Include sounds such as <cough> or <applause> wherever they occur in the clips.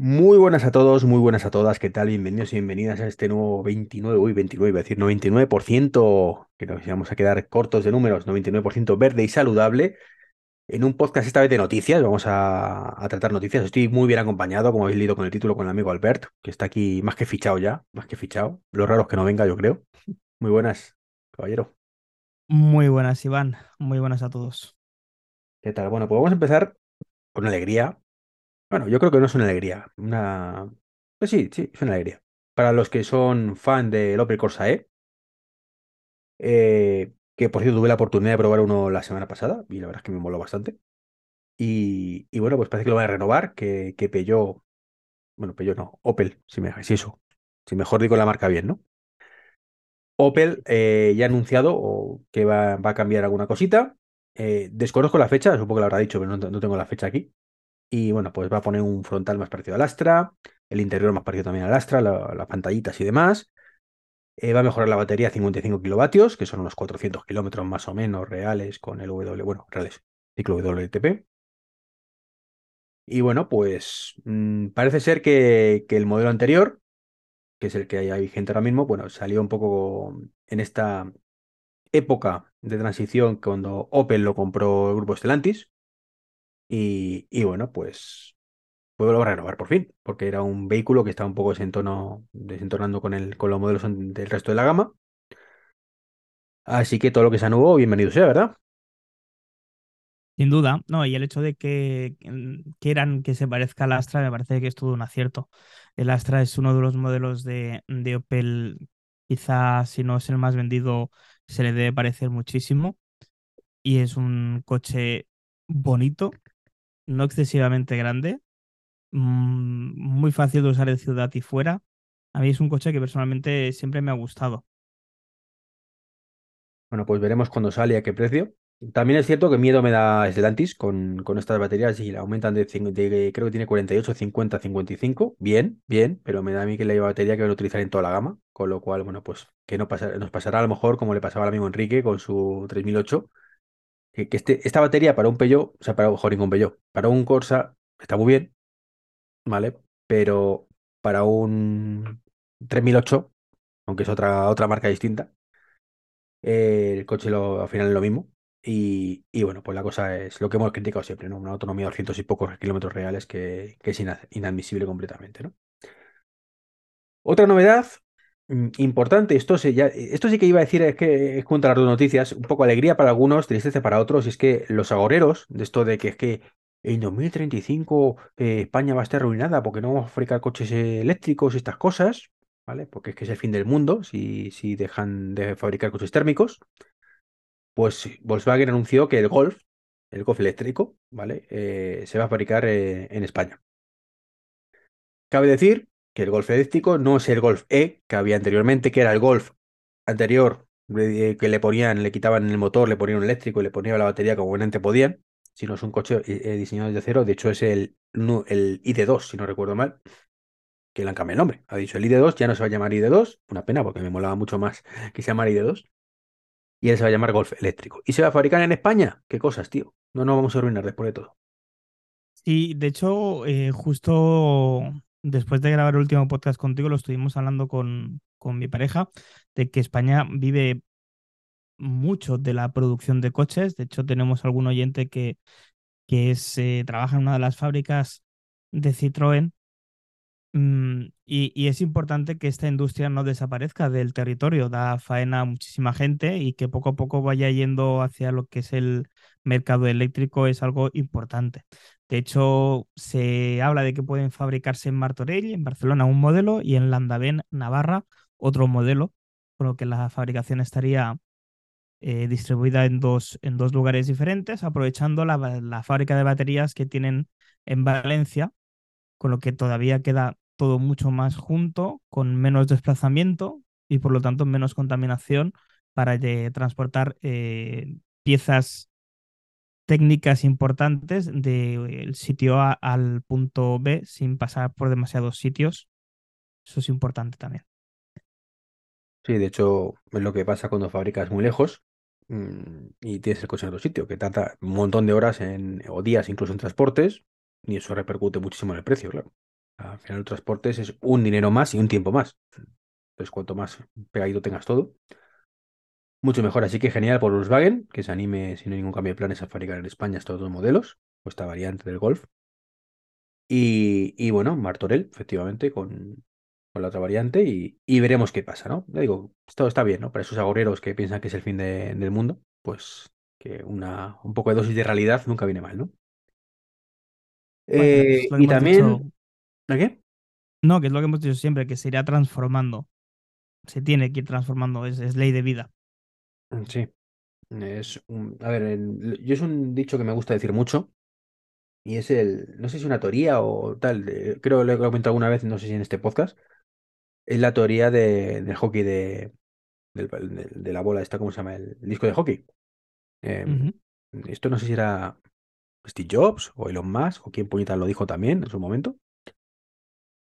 Muy buenas a todos, muy buenas a todas, ¿qué tal? Bienvenidos y bienvenidas a este nuevo 29, uy, 29, iba a decir 99%, que nos íbamos a quedar cortos de números, 99% verde y saludable, en un podcast esta vez de noticias, vamos a, a tratar noticias, estoy muy bien acompañado, como habéis leído con el título, con el amigo Albert, que está aquí más que fichado ya, más que fichado, lo raro es que no venga, yo creo. Muy buenas, caballero. Muy buenas, Iván. Muy buenas a todos. ¿Qué tal? Bueno, pues vamos a empezar con alegría, Bueno, yo creo que no es una alegría, una... Pues sí, sí, es una alegría. Para los que son fan del Opel Corsa E, eh, que por cierto tuve la oportunidad de probar uno la semana pasada y la verdad es que me moló bastante. Y, y bueno, pues parece que lo van a renovar, que, que bueno, Peugeot no, Opel, si me dejáis eso, si mejor digo la marca bien, ¿no? Opel eh, ya ha anunciado que va, va a cambiar alguna cosita. Eh, desconozco la fecha, supongo que lo habrá dicho, pero no, no tengo la fecha aquí. Y bueno, pues va a poner un frontal más parecido al Astra, el interior más parecido también al Astra, la- las pantallitas y demás. Eh, va a mejorar la batería a 55 kilovatios, que son unos 400 kilómetros más o menos reales con el W, bueno, reales, ciclo WLTP. Y bueno, pues mm, parece ser que, el modelo anterior, que es el que hay vigente ahora mismo, bueno, salió un poco en esta época de transición cuando Opel lo compró el grupo Stellantis. Y, y bueno, pues puedo renovar por fin, porque era un vehículo que estaba un poco desentono, desentonando con, el, con los modelos del resto de la gama. Así que todo lo que sea nuevo, bienvenido sea, ¿verdad? Sin duda, no, y el hecho de que mm, quieran que se parezca al Astra me parece que es todo un acierto. El Astra es uno de los modelos de, de Opel, quizá si no es el más vendido, se le debe parecer muchísimo. Y es un coche bonito, no excesivamente grande, mm, muy fácil de usar en ciudad y fuera. A mí es un coche que personalmente siempre me ha gustado. Bueno, pues veremos cuándo sale y a qué precio. También es cierto que miedo me da Stellantis con, con estas baterías y la aumentan de, de- creo que tiene 48, 50, 55. Bien, bien, pero me da a mí que la batería que van a utilizar en toda la gama. Con lo cual, bueno, pues que no nos pasará a lo mejor como le pasaba al amigo Enrique con su 3008 que, este, esta batería para un Peugeot, o sea, para, joder, un Peugeot, para un Corsa está muy bien, ¿vale? Pero para un 3008, aunque es otra, otra marca distinta, eh, el coche lo, al final es lo mismo. Y, y bueno, pues la cosa es lo que hemos criticado siempre, ¿no? Una autonomía de 200 y pocos kilómetros reales que, que es ina- inadmisible completamente, ¿no? Otra novedad importante, esto, se ya, esto sí que iba a decir, es que es contra las dos noticias, un poco alegría para algunos, tristeza para otros, y es que los agoreros, de esto de que es que en 2035 eh, España va a estar arruinada porque no vamos a fabricar coches eléctricos y estas cosas, ¿vale? Porque es que es el fin del mundo si, si dejan de fabricar coches térmicos, pues Volkswagen anunció que el Golf, el Golf eléctrico, ¿vale? Eh, se va a fabricar eh, en España. Cabe decir que el Golf eléctrico no es el Golf E que había anteriormente, que era el Golf anterior eh, que le ponían, le quitaban el motor, le ponían un eléctrico y le ponían la batería como buenamente podían, sino es un coche eh, eh, diseñado desde cero. De hecho, es el, el ID2, si no recuerdo mal, que le han cambiado el nombre. Ha dicho el ID2, ya no se va a llamar ID2, una pena porque me molaba mucho más <laughs> que se llamara ID2, y él se va a llamar Golf eléctrico. ¿Y se va a fabricar en España? ¿Qué cosas, tío? No nos vamos a arruinar después de todo. Sí, de hecho, justo después de grabar el último podcast contigo, lo estuvimos hablando con, con mi pareja, de que España vive mucho de la producción de coches. De hecho, tenemos algún oyente que, que es, eh, trabaja en una de las fábricas de Citroën. Mm, y, y es importante que esta industria no desaparezca del territorio, da faena a muchísima gente y que poco a poco vaya yendo hacia lo que es el mercado eléctrico es algo importante. De hecho, se habla de que pueden fabricarse en Martorell, en Barcelona, un modelo y en Landavén, Navarra, otro modelo, con lo que la fabricación estaría eh, distribuida en dos, en dos lugares diferentes, aprovechando la, la fábrica de baterías que tienen en Valencia con lo que todavía queda todo mucho más junto, con menos desplazamiento y por lo tanto menos contaminación para eh, transportar eh, piezas técnicas importantes del sitio A al punto B sin pasar por demasiados sitios. Eso es importante también. Sí, de hecho, es lo que pasa cuando fabricas muy lejos mm, y tienes el coche en otro sitio, que tarda un montón de horas en, o días incluso en transportes, y eso repercute muchísimo en el precio, claro. Al final, el transporte es un dinero más y un tiempo más. Entonces, cuanto más pegadito tengas todo, mucho mejor. Así que genial por Volkswagen, que se anime, si no hay ningún cambio de planes, a fabricar en España estos dos modelos, o esta variante del Golf. Y, y bueno, Martorell, efectivamente, con, con la otra variante, y, y veremos qué pasa, ¿no? Ya digo, esto está bien, ¿no? Para esos agoreros que piensan que es el fin de- del mundo, pues que una, un poco de dosis de realidad nunca viene mal, ¿no? Bueno, Eh, y también, dicho. ¿a qué? No, que es lo que hemos dicho siempre, que se irá transformando. Se tiene que ir transformando, es, es ley de vida. Mm, Sí, es un, a ver, el- yo es un dicho que me gusta decir mucho, y es el, no sé si una teoría o tal, de- creo que lo he comentado alguna vez, no sé si en este podcast, es la teoría de- del hockey de, del- del- de la bola esta, ¿cómo se llama? El, disco de hockey. Em, Ujú. esto no sé si era Steve Jobs o Elon Musk o quién puñetas lo dijo también en su momento.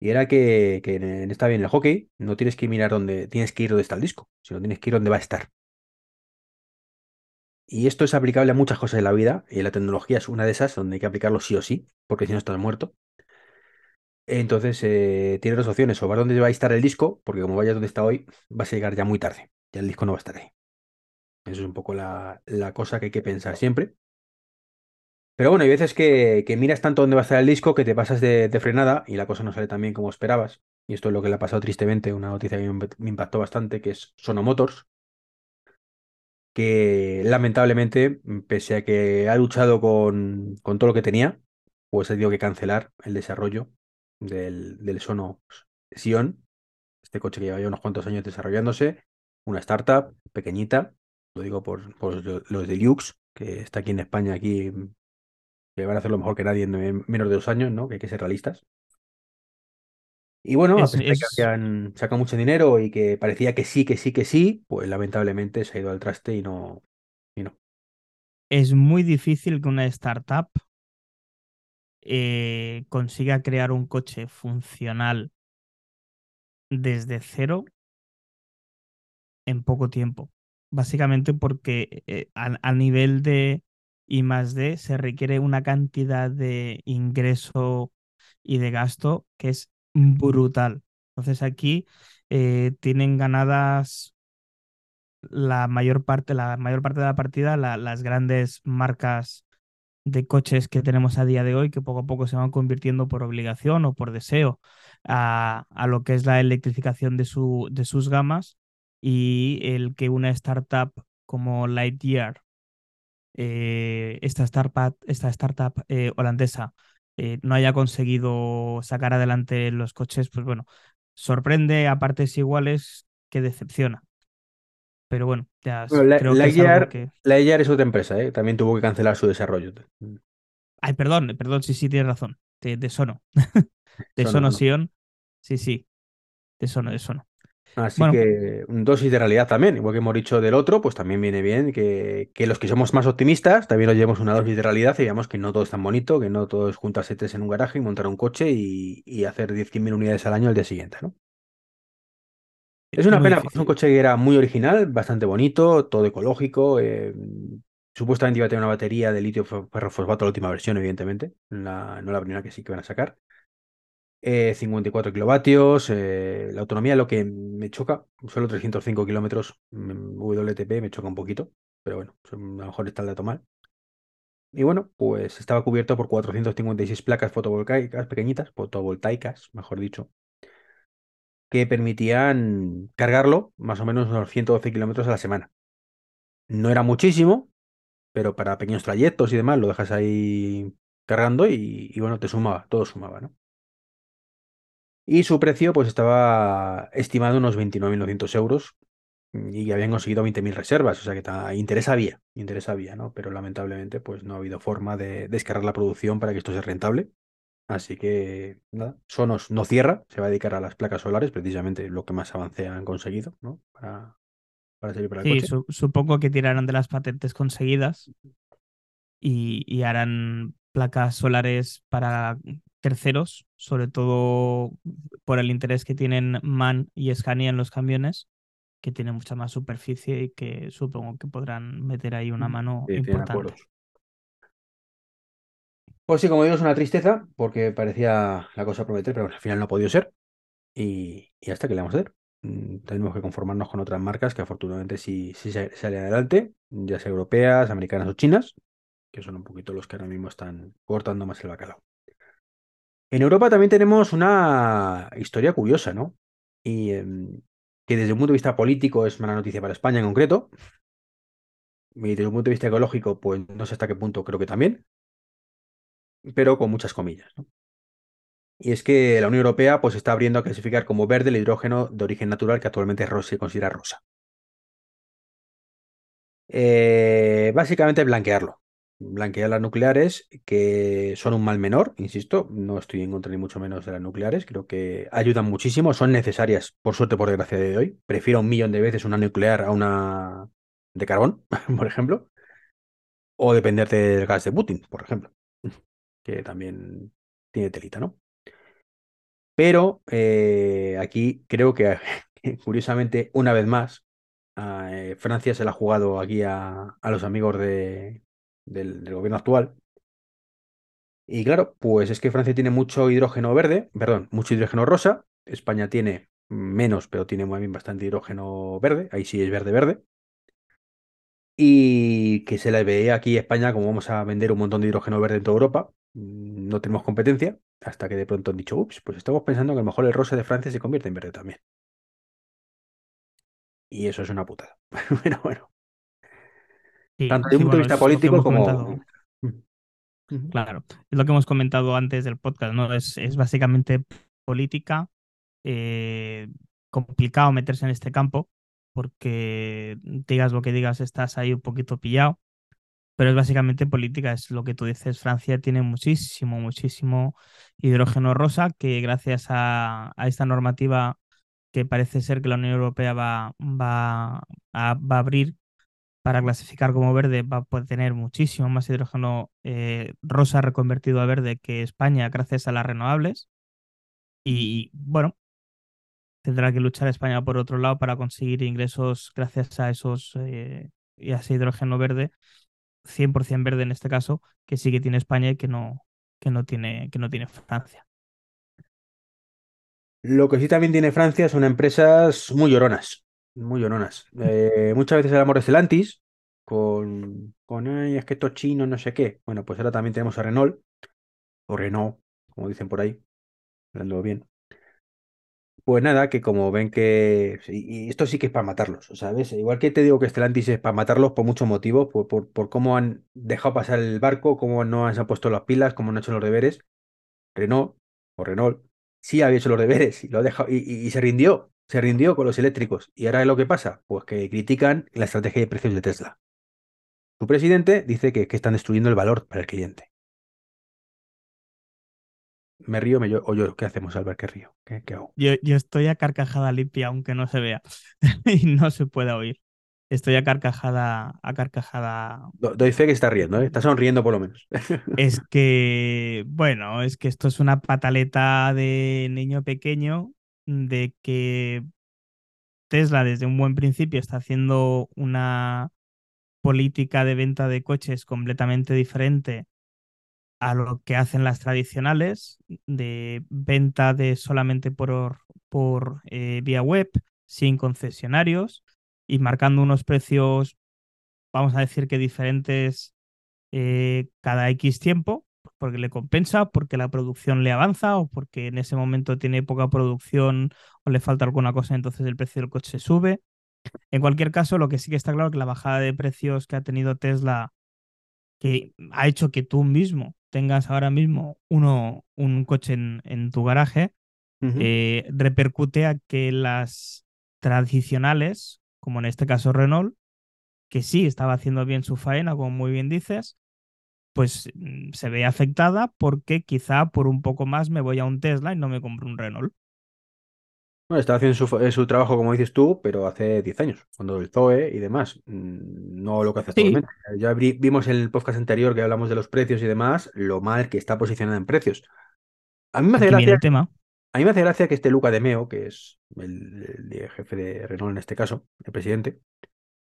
Y era que, que en, en esta bien el hockey no tienes que mirar dónde, tienes que ir donde está el disco, sino tienes que ir donde va a estar. Y esto es aplicable a muchas cosas de la vida, y la tecnología es una de esas donde hay que aplicarlo sí o sí, porque si no estás muerto. Entonces, eh, tienes dos opciones, o ver dónde va a estar el disco, porque como vayas donde está hoy, vas a llegar ya muy tarde, ya el disco no va a estar ahí. Eso es un poco la, la cosa que hay que pensar siempre. Pero bueno, hay veces que, que miras tanto dónde va a estar el disco que te pasas de, frenada y la cosa no sale tan bien como esperabas. Y esto es lo que le ha pasado tristemente, una noticia que me impactó bastante, que es Sono Motors, que lamentablemente, pese a que ha luchado con, con todo lo que tenía, pues ha tenido que cancelar el desarrollo del, del Sono Sion, este coche que lleva ya unos cuantos años desarrollándose, una startup pequeñita, lo digo por, por lo- los de Lux, que está aquí en España, aquí, que van a hacerlo mejor que nadie en menos de dos años, ¿no? Que hay que ser realistas. Y bueno, a Es, pesar de que habían sacado mucho dinero y que parecía que sí, que sí, que sí, pues lamentablemente se ha ido al traste y no, y no. es muy difícil que una startup eh, consiga crear un coche funcional desde cero en poco tiempo. Básicamente porque eh, a, a nivel de I más D se requiere una cantidad de ingreso y de gasto que es brutal. Entonces aquí eh, tienen ganadas la mayor parte, la mayor parte de la partida, la- las grandes marcas de coches que tenemos a día de hoy, que poco a poco se van convirtiendo por obligación o por deseo a, a lo que es la electrificación de, su, de sus gamas y el que una startup como Lightyear, eh, esta startup, esta startup eh, holandesa, eh, no haya conseguido sacar adelante los coches, pues bueno, sorprende a partes iguales que decepciona. Pero bueno, ya Bueno, La- creo que es otra empresa, ¿eh? También tuvo que cancelar su desarrollo. Ay, perdón, perdón, sí, sí, tienes razón. De, de Sono. <laughs> De Sono no. Sion. Sí, sí. De Sono, de Sono. Así Bueno, que un dosis de realidad también, igual que hemos dicho del otro, pues también viene bien que, que los que somos más optimistas también nos llevemos una dosis de realidad y veamos que no todo es tan bonito, que no todo es juntarse tres en un garaje y montar un coche y, y hacer 10.000 unidades al año al día siguiente, ¿no? Es una pena, es un coche que era muy original, bastante bonito, todo ecológico. eh, supuestamente iba a tener una batería de litio fo- ferrofosfato, la última versión, evidentemente, la- no la primera que sí que van a sacar. Eh, 54 kilovatios, eh, la autonomía lo que me choca, solo 305 kilómetros mm, WLTP me choca un poquito, pero bueno, a lo mejor está el dato mal. Y bueno, pues estaba cubierto por 456 placas fotovoltaicas pequeñitas, fotovoltaicas, mejor dicho, que permitían cargarlo más o menos unos 112 kilómetros a la semana. No era muchísimo, pero para pequeños trayectos y demás lo dejas ahí cargando y, y bueno, te sumaba, todo sumaba, ¿no? Y su precio pues estaba estimado unos 29.900 euros y habían conseguido 20.000 reservas, o sea que interés había, interés había, ¿no? Pero lamentablemente pues no ha habido forma de descargar la producción para que esto sea rentable. Así que nada, Sonos no cierra, se va a dedicar a las placas solares, precisamente lo que más avance han conseguido, ¿no? Para, para servir para el Sí, coche. su- supongo que tirarán de las patentes conseguidas y, y harán placas solares para terceros, sobre todo por el interés que tienen MAN y Scania en los camiones, que tienen mucha más superficie y que supongo que podrán meter ahí una mano Sí, importante. Pues sí, como digo, es una tristeza porque parecía la cosa prometer, pero al final no ha podido ser. Y, y hasta que le vamos a hacer. Mm, Tenemos que conformarnos con otras marcas que afortunadamente sí, sí sa- salen adelante, ya sea europeas, americanas o chinas, que son un poquito los que ahora mismo están cortando más el bacalao. En Europa también tenemos una historia curiosa, ¿no? Y em, que desde un punto de vista político es mala noticia para España en concreto, y desde un punto de vista ecológico, pues no sé hasta qué punto creo que también, pero con muchas comillas, ¿no? Y es que la Unión Europea pues está abriendo a clasificar como verde el hidrógeno de origen natural que actualmente se considera rosa. Eh, básicamente blanquearlo. Blanquear las nucleares, que son un mal menor, insisto, no estoy en contra ni mucho menos de las nucleares, creo que ayudan muchísimo, son necesarias, por suerte, por desgracia de hoy. Prefiero un millón de veces una nuclear a una de carbón, <laughs> por ejemplo, o depender del gas de Putin, por ejemplo, <laughs> que también tiene telita, ¿no? Pero eh, aquí creo que, <laughs> curiosamente, una vez más, eh, Francia se la ha jugado aquí a, a los amigos de, del, gobierno actual. Y claro, pues es que Francia tiene mucho hidrógeno verde, perdón, mucho hidrógeno rosa. España tiene menos, pero tiene muy bien bastante hidrógeno verde. Ahí sí es verde, verde. Y que se le ve aquí España como vamos a vender un montón de hidrógeno verde en toda Europa. No tenemos competencia. Hasta que de pronto han dicho, ups, pues estamos pensando que a lo mejor el rosa de Francia se convierte en verde también. Y eso es una putada. Pero <laughs> bueno, Sí, tanto desde un sí, punto de bueno, vista político como... comentado. Claro, es lo que hemos comentado antes del podcast, ¿no? Es, es básicamente política, eh, complicado meterse en este campo, porque digas lo que digas, estás ahí un poquito pillado, pero es básicamente política, es lo que tú dices, Francia tiene muchísimo, muchísimo hidrógeno rosa, que gracias a, a esta normativa que parece ser que la Unión Europea va, va, a, va a abrir para clasificar como verde va a poder tener muchísimo más hidrógeno eh, rosa reconvertido a verde que España gracias a las renovables. Y bueno, tendrá que luchar España por otro lado para conseguir ingresos gracias a esos eh, y a ese hidrógeno verde, 100% verde en este caso, que sí que tiene España y que no, que no, tiene, que no tiene Francia. Lo que sí también tiene Francia son empresas muy lloronas, muy lloronas. Eh, muchas veces hablamos de Stellantis con, con "Ay, es que esto es chino, no sé qué. Bueno, pues ahora también tenemos a Renault, o Renault, como dicen por ahí, hablando bien. Pues nada, que como ven que... Y y esto sí que es para matarlos, ¿sabes? Igual que te digo que Stellantis es para matarlos por muchos motivos, por, por, por cómo han dejado pasar el barco, cómo no han- se han puesto las pilas, cómo no han hecho los deberes. Renault o Renault sí había hecho los deberes y lo ha dejado y, y- y se rindió, se rindió con los eléctricos. ¿Y ahora lo que pasa? Pues que critican la estrategia de precios de Tesla. Su presidente dice que, que están destruyendo el valor para el cliente. Me río me llo- o lloro. ¿Qué hacemos, Albert? ¿Qué río? ¿Qué, qué hago? Yo, yo estoy a carcajada limpia, aunque no se vea <laughs> y no se pueda oír. Estoy a carcajada, a carcajada Do- Doy fe que está riendo, ¿eh? Está sonriendo por lo menos. Es <laughs> que, bueno, es que esto es una pataleta de niño pequeño, de que Tesla desde un buen principio está haciendo una política de venta de coches completamente diferente a lo que hacen las tradicionales, de venta de solamente por, por eh, vía web, sin concesionarios y marcando unos precios, vamos a decir que diferentes eh, cada X tiempo, porque le compensa, porque la producción le avanza o porque en ese momento tiene poca producción o le falta alguna cosa, entonces el precio del coche sube. En cualquier caso, lo que sí que está claro es que la bajada de precios que ha tenido Tesla, que ha hecho que tú mismo tengas ahora mismo uno, un coche en, en tu garaje, eh, repercute a que las tradicionales, como en este caso Renault, que sí estaba haciendo bien su faena, como muy bien dices, pues mm, se ve afectada porque quizá por un poco más me voy a un Tesla y no me compro un Renault. Bueno, está haciendo su, eh, su trabajo, como dices tú, pero hace 10 años, cuando el Zoe y demás, mm, no lo que hace Sí, actualmente. Ya vi- vimos en el podcast anterior que hablamos de los precios y demás, lo mal que está posicionada en precios. A mí me hace aquí gracia, el tema. a mí me hace gracia que este Luca de Meo, que es el, el jefe de Renault en este caso, el presidente,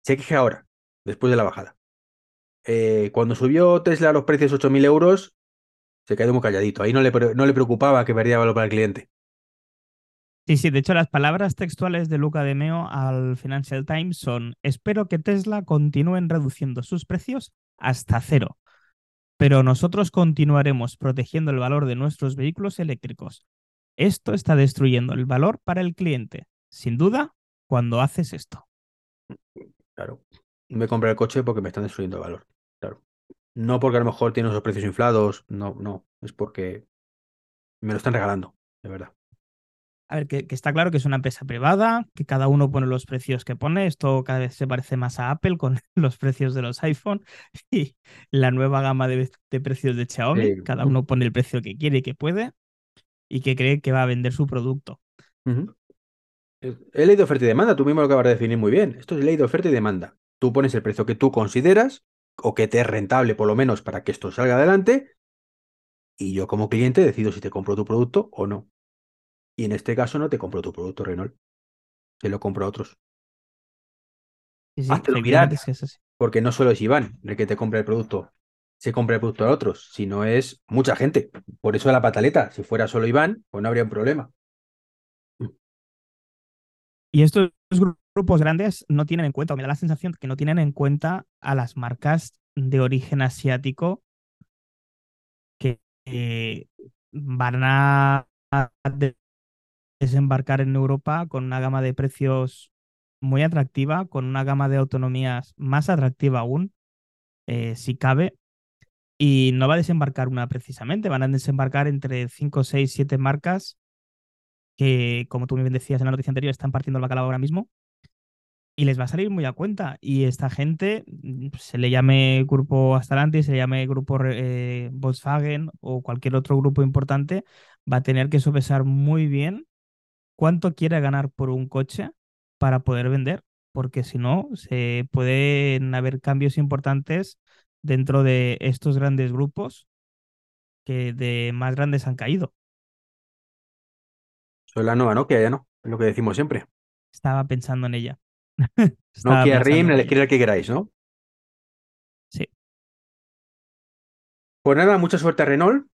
se queje ahora, después de la bajada. Eh, cuando subió Tesla a los precios 8.000 euros, Se quedó muy calladito. Ahí no le, no le preocupaba que perdía valor para el cliente. Sí, sí, de hecho las palabras textuales de Luca de Meo al Financial Times son espero que Tesla continúen reduciendo sus precios hasta cero, pero nosotros continuaremos protegiendo el valor de nuestros vehículos eléctricos. Esto está destruyendo el valor para el cliente, sin duda, cuando haces esto. Claro, me compré el coche porque me están destruyendo el valor. No porque a lo mejor tiene esos precios inflados, no, no, es porque me lo están regalando, de verdad. A ver, que, está claro que es una empresa privada, que cada uno pone los precios que pone. Esto cada vez se parece más a Apple con <laughs> los precios de los iPhone <laughs> y la nueva gama de, precios de Xiaomi. Cada uno pone el precio que quiere y que puede y que cree que va a vender su producto. He leído oferta y demanda, tú mismo lo acabas de definir muy bien. Esto es ley de oferta y demanda. Tú pones el precio que tú consideras o que te es rentable por lo menos para que esto salga adelante y yo como cliente decido si te compro tu producto o no. Y en este caso no te compro tu producto, Renault. Te lo compro a otros. Sí, sí, mirar, porque no solo es Iván el que te compra el producto, se compra el producto a otros, sino es mucha gente. Por eso la pataleta. Si fuera solo Iván, pues no habría un problema. Y estos grupos grandes no tienen en cuenta, o me da la sensación que no tienen en cuenta a las marcas de origen asiático que van a desembarcar en Europa con una gama de precios muy atractiva, con una gama de autonomías más atractiva aún, eh, si cabe. Y no va a desembarcar una precisamente, van a desembarcar entre 5, 6, 7 marcas que, como tú bien decías en la noticia anterior, están partiendo la bacalao ahora mismo. Y les va a salir muy a cuenta. Y esta gente, mm, se le llame grupo Astalantis, se le llame grupo eh, Volkswagen o cualquier otro grupo importante, va a tener que sopesar muy bien cuánto quiere ganar por un coche para poder vender, porque si no, se pueden haber cambios importantes dentro de estos grandes grupos que de más grandes han caído. Soy la nueva Nokia, ya no, es lo que decimos siempre. Estaba pensando en ella. Nokia RIM, elegir el que queráis, ¿no? Sí. Pues nada, mucha suerte a Renault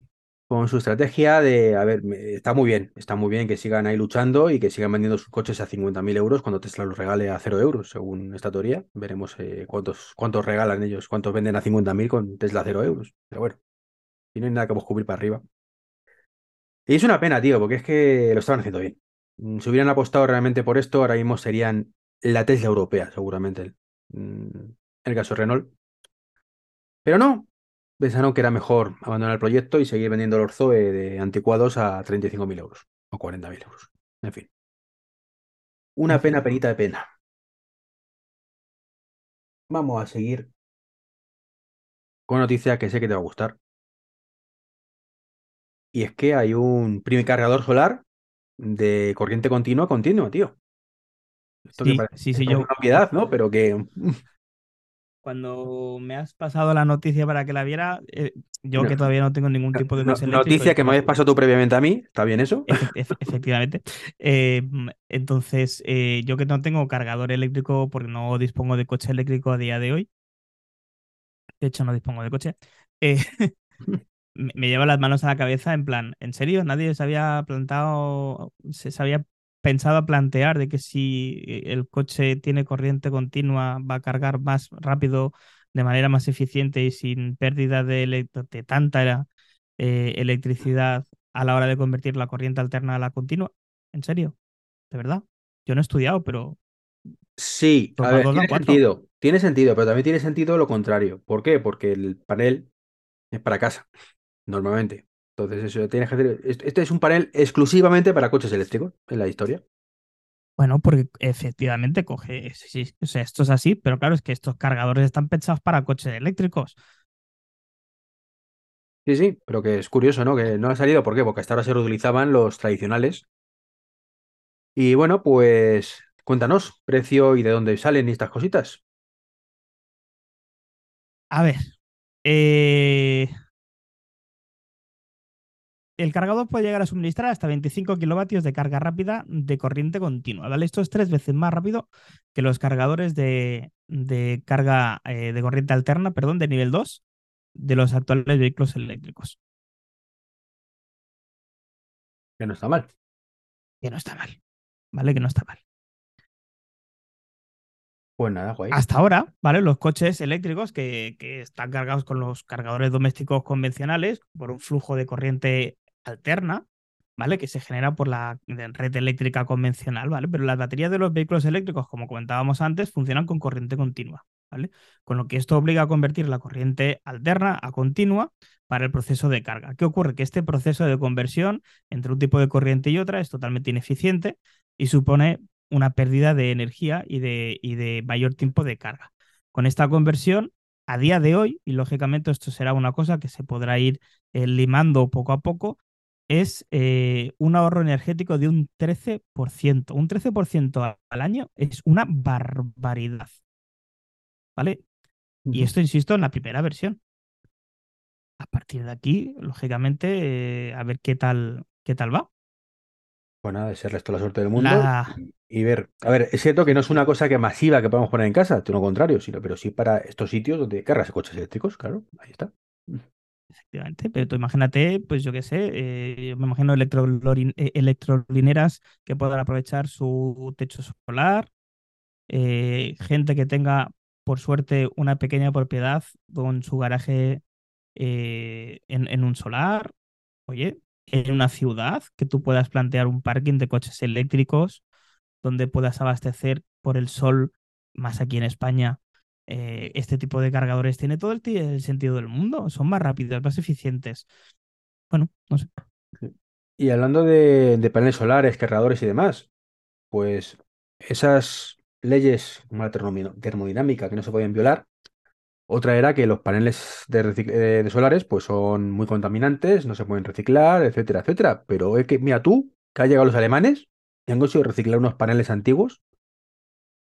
con su estrategia de, a ver, está muy bien, está muy bien que sigan ahí luchando y que sigan vendiendo sus coches a 50.000 euros cuando Tesla los regale a 0 euros, según esta teoría. Veremos eh, cuántos, cuántos regalan ellos, cuántos venden a 50.000 con Tesla a 0 euros. Pero bueno, y no hay nada que cubrir para arriba. Y es una pena, tío, porque es que lo estaban haciendo bien. Mm, si hubieran apostado realmente por esto, ahora mismo serían la Tesla europea, seguramente, el, mm, el caso Renault. Pero no, pensaron que era mejor abandonar el proyecto y seguir vendiendo los Zoe de anticuados a 35.000 euros o 40.000 euros. En fin. Una pena, penita de pena. Vamos a seguir con noticia que sé que te va a gustar. Y es que hay un primer cargador solar de corriente continua continua, tío. Esto sí, sí, sí, yo. Una piedad, ¿no? Pero que cuando me has pasado la noticia para que la viera, eh, yo que todavía no tengo ningún tipo de Noticia que me habías pasado tú previamente a mí, ¿está bien eso? efectivamente. Eh, entonces, eh, yo que no tengo cargador eléctrico porque no dispongo de coche eléctrico a día de hoy. De hecho, no dispongo de coche. <laughs> <laughs> me lleva las manos a la cabeza en plan, ¿en serio? Nadie se había plantado, se, se había pensado a plantear de que si eh, el coche tiene corriente continua va a cargar más rápido, de manera más eficiente y sin pérdida de, de tanta eh, electricidad a la hora de convertir la corriente alterna a la continua. ¿En serio? ¿De verdad? Yo no he estudiado, pero... Sí, tiene sentido, tiene sentido, pero también tiene sentido lo contrario. ¿Por qué? Porque el panel es para casa, normalmente. Entonces, eso tienes que hacer. Este es un panel exclusivamente para coches eléctricos en la historia. Bueno, porque efectivamente coge. Sí, o sea, esto es así, pero claro, es que estos cargadores están pensados para coches eléctricos. Sí, sí, pero que es curioso, ¿no? Que no ha salido. ¿Por qué? Porque hasta ahora se reutilizaban los tradicionales. Y bueno, pues cuéntanos, precio y de dónde salen estas cositas. A ver. Eh, el cargador puede llegar a suministrar hasta 25 kilovatios de carga rápida de corriente continua. ¿vale? Esto es tres veces más rápido que los cargadores de, carga eh, de corriente alterna, perdón, de nivel 2 de los actuales vehículos eléctricos. Que no está mal. Que no está mal. ¿Vale? Que no está mal. Pues nada, guay. Hasta ahora, ¿vale? Los coches eléctricos que, que están cargados con los cargadores domésticos convencionales por un flujo de corriente alterna, ¿vale? Que se genera por la red eléctrica convencional, ¿vale? Pero las baterías de los vehículos eléctricos, como comentábamos antes, funcionan con corriente continua, ¿vale? Con lo que esto obliga a convertir la corriente alterna a continua para el proceso de carga. ¿Qué ocurre? Que este proceso de conversión entre un tipo de corriente y otra es totalmente ineficiente y supone una pérdida de energía y de, y de mayor tiempo de carga. Con esta conversión, a día de hoy, y lógicamente esto será una cosa que se podrá ir eh, limando poco a poco, es eh, un ahorro energético de un 13%. Un 13% al año es una barbaridad. ¿Vale? Y esto, insisto, en la primera versión. A partir de aquí, lógicamente, eh, a ver qué tal, qué tal va. Pues nada, desearles toda la suerte del mundo y, ver. A ver, es cierto que no es una cosa que masiva que podemos poner en casa, todo lo contrario, sino, pero sí para estos sitios donde cargas coches eléctricos, claro, ahí está. Efectivamente, pero tú imagínate, pues yo qué sé, eh, me imagino eh, electrolineras que puedan aprovechar su techo solar, eh, gente que tenga, por suerte, una pequeña propiedad con su garaje en, en un solar. Oye, en una ciudad, que tú puedas plantear un parking de coches eléctricos donde puedas abastecer por el sol, más aquí en España, eh, este tipo de cargadores tiene todo el, sentido del mundo, son más rápidos, más eficientes. Bueno, no sé. Y hablando de, paneles solares, cargadores y demás, pues esas leyes como la termodinámica que no se pueden violar, otra era que los paneles de, solares pues son muy contaminantes, no se pueden reciclar, etcétera, etcétera. Pero es que, mira tú, que han llegado los alemanes y han conseguido reciclar unos paneles antiguos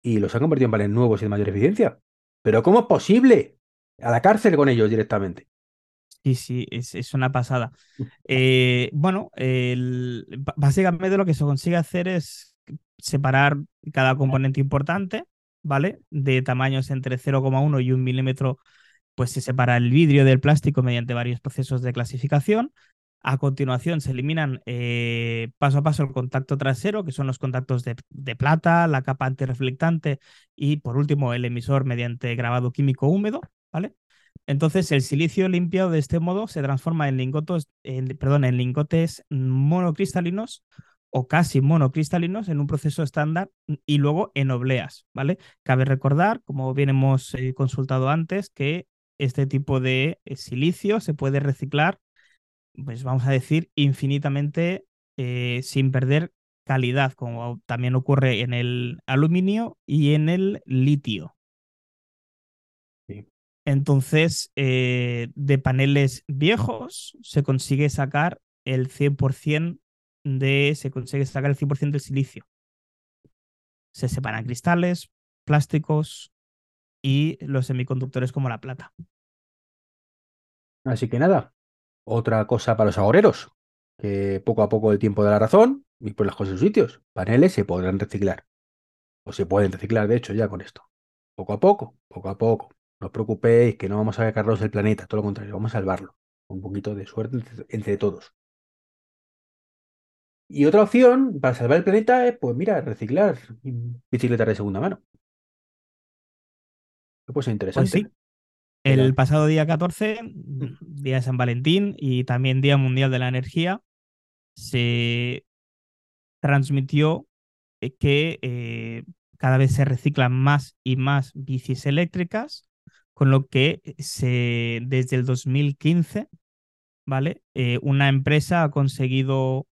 y los han convertido en paneles nuevos y de mayor eficiencia. Pero ¿cómo es posible? A la cárcel con ellos directamente. Sí, sí, es, una pasada. Eh, bueno, básicamente lo que se consigue hacer es separar cada componente importante ¿vale? De tamaños entre 0,1 y 1 milímetro, pues se separa el vidrio del plástico mediante varios procesos de clasificación. A continuación se eliminan eh, paso a paso el contacto trasero, que son los contactos de, plata, la capa antirreflectante y por último el emisor mediante grabado químico húmedo, ¿vale? Entonces el silicio limpiado de este modo se transforma en, lingotes, perdón, en lingotes monocristalinos o casi monocristalinos en un proceso estándar y luego en obleas, ¿vale? Cabe recordar, como bien hemos eh, consultado antes, que este tipo de eh, silicio se puede reciclar, pues vamos a decir, infinitamente eh, sin perder calidad, como también ocurre en el aluminio y en el litio. Entonces, de paneles viejos se consigue sacar el 100% de se consigue sacar el 100% del silicio. Se separan cristales, plásticos y los semiconductores como la plata. Así que nada, otra cosa para los agoreros, que poco a poco el tiempo da la razón y por las cosas en sus sitios. Paneles se podrán reciclar. O se pueden reciclar, de hecho, ya con esto. Poco a poco, poco a poco. No os preocupéis que no vamos a sacarlos del planeta, todo lo contrario, vamos a salvarlo. Un poquito de suerte entre todos. Y otra opción para salvar el planeta es, pues mira, reciclar bicicletas de segunda mano. Pues interesante. Pues sí. El pasado día 14, mm. día de San Valentín y también Día Mundial de la Energía, se transmitió eh, que eh, cada vez se reciclan más y más bicis eléctricas, con lo que se, desde el 2015, ¿vale? Eh, una empresa ha conseguido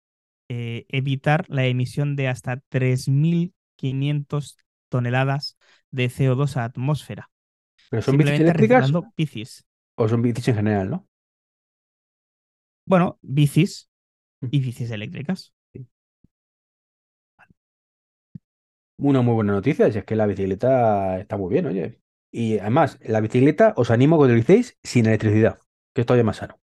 eh, evitar la emisión de hasta 3.500 toneladas de CO2 a atmósfera. ¿Pero son bicis eléctricas? ¿O son bicis en general, no? Bueno, bicis mm. y bicis eléctricas. Una muy buena noticia, si es que la bicicleta está muy bien, oye. Y además, la bicicleta os animo a que utilicéis sin electricidad, que es todavía más sano.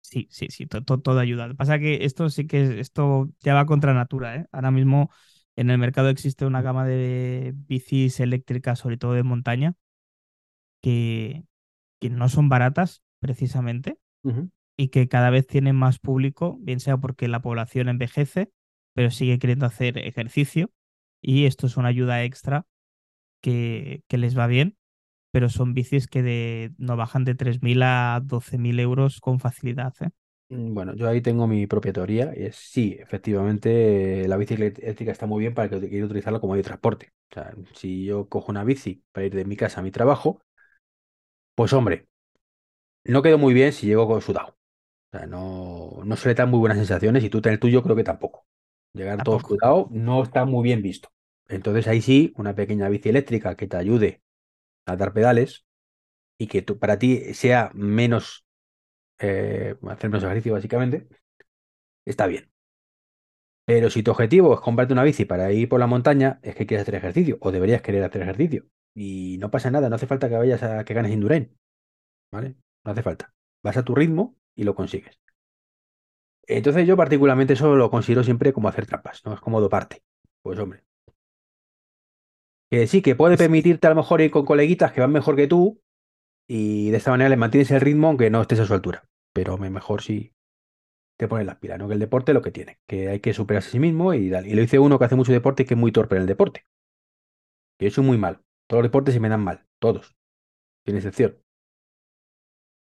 Sí, sí, sí, todo, ayuda. Lo que pasa que esto sí que esto ya va contra natura, ¿eh? Ahora mismo en el mercado existe una gama de bicis eléctricas, sobre todo de montaña, que, que no son baratas precisamente, y que cada vez tienen más público, bien sea porque la población envejece, pero sigue queriendo hacer ejercicio y esto es una ayuda extra que, que les va bien, pero son bicis que de, no bajan de 3.000 a 12.000 euros con facilidad. ¿eh? Mm, Bueno, yo ahí tengo mi propia teoría y es sí, efectivamente la bici eléctrica está muy bien para que quiera utilizarla como medio de transporte. O sea, si yo cojo una bici para ir de mi casa a mi trabajo, pues hombre, no quedo muy bien si llego con sudado. O sea, no, no se le dan muy buenas sensaciones y tú en el tuyo creo que tampoco. Llegar todo Tampoco. sudado no está muy bien visto. Entonces ahí sí, una pequeña bici eléctrica que te ayude a dar pedales y que tú, para ti sea menos, eh, hacer menos ejercicio básicamente, está bien. Pero si tu objetivo es comprarte una bici para ir por la montaña, es que quieres hacer ejercicio o deberías querer hacer ejercicio. Y no pasa nada, no hace falta que vayas a que ganes Indurain, ¿vale? No hace falta. Vas a tu ritmo y lo consigues. Entonces yo particularmente eso lo considero siempre como hacer trampas, ¿no? Es como doparte. Pues hombre. Que sí, que puede permitirte a lo mejor ir con coleguitas que van mejor que tú y de esta manera le mantienes el ritmo aunque no estés a su altura. Pero me- mejor si te pones las pilas, ¿no? Que el deporte es lo que tiene, que hay que superarse a sí mismo y tal. Y lo dice uno que hace mucho deporte y que es muy torpe en el deporte. Que yo soy muy mal. Todos los deportes se me dan mal, todos, sin excepción.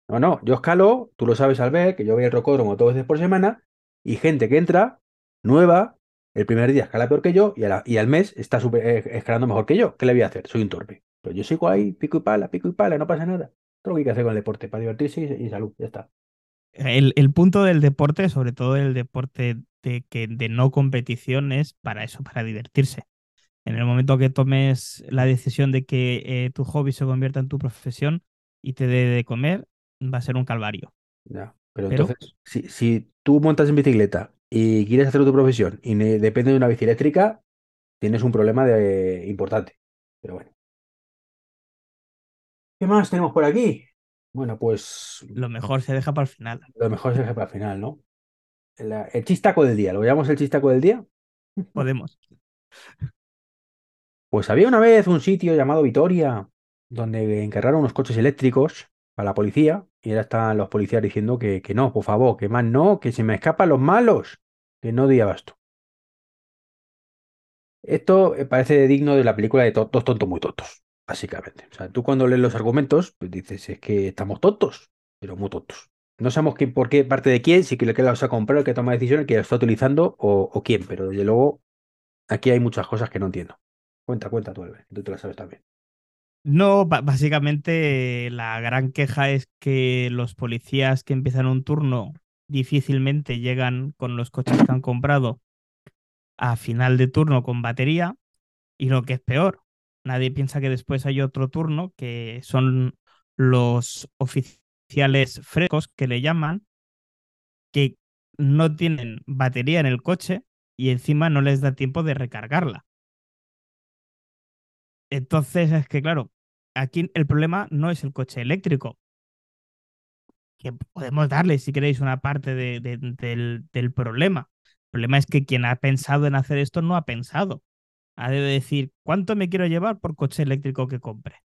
No, no, yo escalo, tú lo sabes al ver, que yo voy al rocódromo dos veces por semana y gente que entra, nueva, el primer día escala peor que yo y al mes está super- eh, escalando mejor que yo. ¿Qué le voy a hacer? Soy un torpe. Pero yo sigo ahí, pico y pala, pico y pala, no pasa nada. Todo lo que hay que hacer con el deporte, para divertirse y, y salud, ya está. El, el punto del deporte, sobre todo el deporte de, que, de no competición, es para eso, para divertirse. En el momento que tomes la decisión de que eh, tu hobby se convierta en tu profesión y te dé de comer, va a ser un calvario. Ya. Pero Pero entonces, si, si tú montas en bicicleta y quieres hacer tu profesión y depende de una bici eléctrica, tienes un problema de, importante. Pero bueno. ¿Qué más tenemos por aquí? Bueno, pues lo mejor se deja para el final. lo mejor es el para el final, ¿no? El, el chistaco del día, ¿lo llamamos el chistaco del día? Podemos. <laughs> Pues había una vez un sitio llamado Vitoria, donde encargaron unos coches eléctricos para la policía, y ahora están los policías diciendo que, que no, por favor, que más no, que se me escapan los malos, que no di abasto. Esto eh, parece digno de la película de Dos tontos muy tontos, básicamente. O sea, tú cuando lees los argumentos, pues dices, es que estamos tontos, pero muy tontos. No sabemos qué, por qué parte de quién, si que que los ha comprado, el que toma decisiones, el que lo está utilizando o, quién, pero desde luego aquí hay muchas cosas que no entiendo. Cuenta, cuenta tú, Albert, tú te las sabes también. No, básicamente la gran queja es que los policías que empiezan un turno difícilmente llegan con los coches que han comprado a final de turno con batería y lo que es peor, nadie piensa que después hay otro turno que son los oficiales frescos que le llaman que no tienen batería en el coche y encima no les da tiempo de recargarla. Entonces es que, claro, aquí el problema no es el coche eléctrico, que podemos darle, si queréis, una parte de- de- del, del problema. El problema es que quien ha pensado en hacer esto no ha pensado. Ha de decir, ¿cuánto me quiero llevar por coche eléctrico que compre?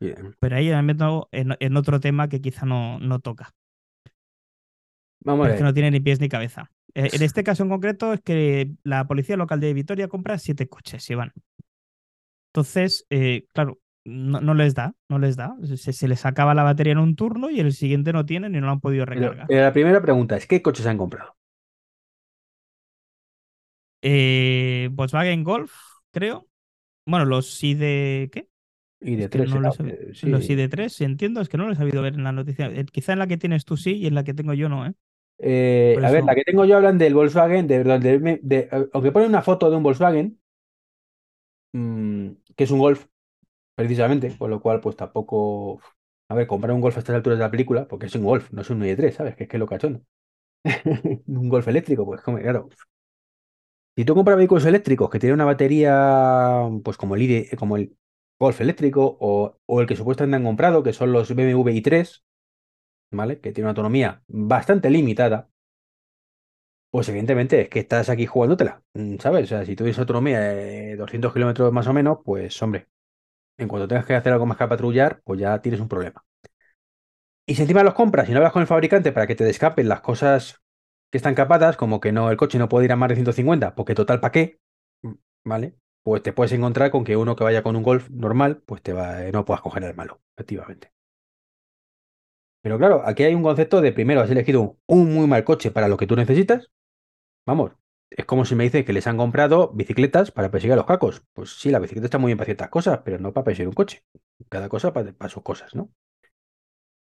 Bien. Pero ahí me meto en, en otro tema que quizá no, no toca. Vamos a es que ver. no tiene ni pies ni cabeza. Eh, En este <laughs> caso en concreto es que la policía local de Vitoria compra siete coches, Iván. Entonces, eh, claro, no, no les da, no les da. Se, se les acaba la batería en un turno y el siguiente no tienen y no lo han podido recargar. pero la primera pregunta es, ¿qué coches han comprado? Eh, Volkswagen Golf, creo. Bueno, los ID, ¿qué? Y de Es que tres no será, les he- eh, sí. Los ID3, entiendo, es que no los he sabido ver en la noticia. Eh, quizá en la que tienes tú sí y en la que tengo yo no, ¿eh? Eh, a ver, la que tengo yo hablan del Volkswagen, de, de- de- de- aunque ponen una foto de un Volkswagen, mm, que es un Golf, precisamente, con lo cual, pues tampoco. A ver, comprar un Golf a estas alturas de la película, porque es un Golf, no es un ID3, ¿sabes? Que es que es lo cachondo. <laughs> Un Golf eléctrico, pues como, claro. Si tú compras vehículos eléctricos que tienen una batería, pues como el, el Golf eléctrico, o, el que supuestamente han comprado, que son los BMW i3, ¿vale? Que tiene una autonomía bastante limitada. Pues evidentemente es que estás aquí jugándotela, mm, ¿sabes? O sea, si tuvieses autonomía de 200 kilómetros más o menos, pues hombre, en cuanto tengas que hacer algo más que patrullar, pues ya tienes un problema. Y si encima los compras y no hablas con el fabricante para que te descapen las cosas están capadas, como que no, el coche no puede ir a más de 150, porque total, ¿para qué? Mm, ¿Vale? Pues te puedes encontrar con que uno que vaya con un Golf normal, pues te va, no puedas coger el malo, efectivamente. Pero claro, aquí hay un concepto de primero has elegido un muy mal coche para lo que tú necesitas. Vamos, es como si me dice que les han comprado bicicletas para perseguir a los cacos. Pues sí, la bicicleta está muy bien para ciertas cosas, pero no para perseguir un coche. Cada cosa para, para sus cosas, ¿no?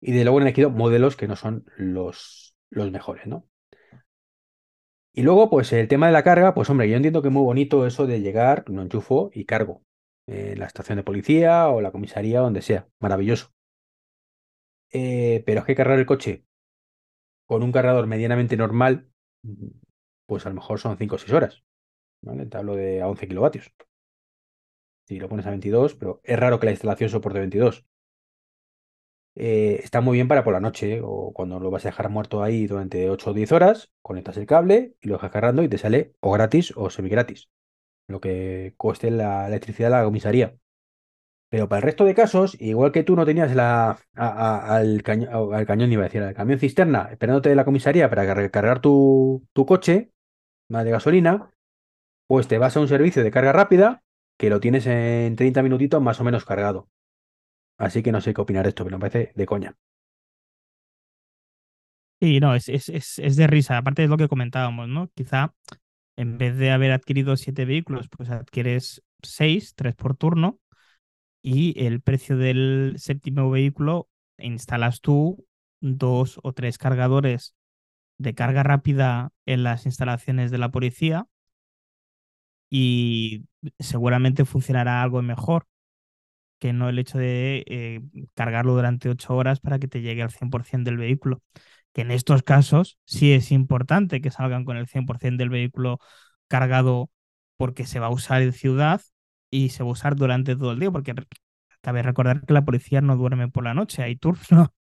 Y de luego han elegido modelos que no son los, los mejores, ¿no? Y luego, pues el tema de la carga, pues hombre, yo entiendo que es muy bonito eso de llegar, no enchufo y cargo. En la estación de policía o la comisaría, donde sea. Maravilloso. Eh, pero es que cargar el coche con un cargador medianamente normal, pues a lo mejor son 5 o 6 horas. ¿vale? Te hablo de a 11 kilovatios. Si lo pones a 22, pero es raro que la instalación soporte 22. Eh, está muy bien para por la noche o cuando lo vas a dejar muerto ahí durante 8 o 10 horas, conectas el cable y lo dejas cargando y te sale o gratis o semi gratis, lo que cueste la electricidad de la comisaría. Pero para el resto de casos, igual que tú no tenías la, al, al, cañón, iba a decir, al camión cisterna, esperándote de la comisaría para recargar tu, tu coche de gasolina, pues te vas a un servicio de carga rápida que lo tienes en 30 minutitos más o menos cargado. Así que no sé qué opinar de esto, pero me parece de coña. Sí, no, es, es, es, es de risa. Aparte de lo que comentábamos, ¿no? Quizá en vez de haber adquirido siete vehículos, pues adquieres seis, tres por turno, y el precio del séptimo vehículo instalas tú dos o tres cargadores de carga rápida en las instalaciones de la policía y seguramente funcionará algo mejor que no el hecho de eh, cargarlo durante ocho horas para que te llegue al 100% del vehículo. Que en estos casos sí es importante que salgan con el 100% del vehículo cargado porque se va a usar en ciudad y se va a usar durante todo el día, porque cabe recordar que la policía no duerme por la noche, hay turno. <laughs>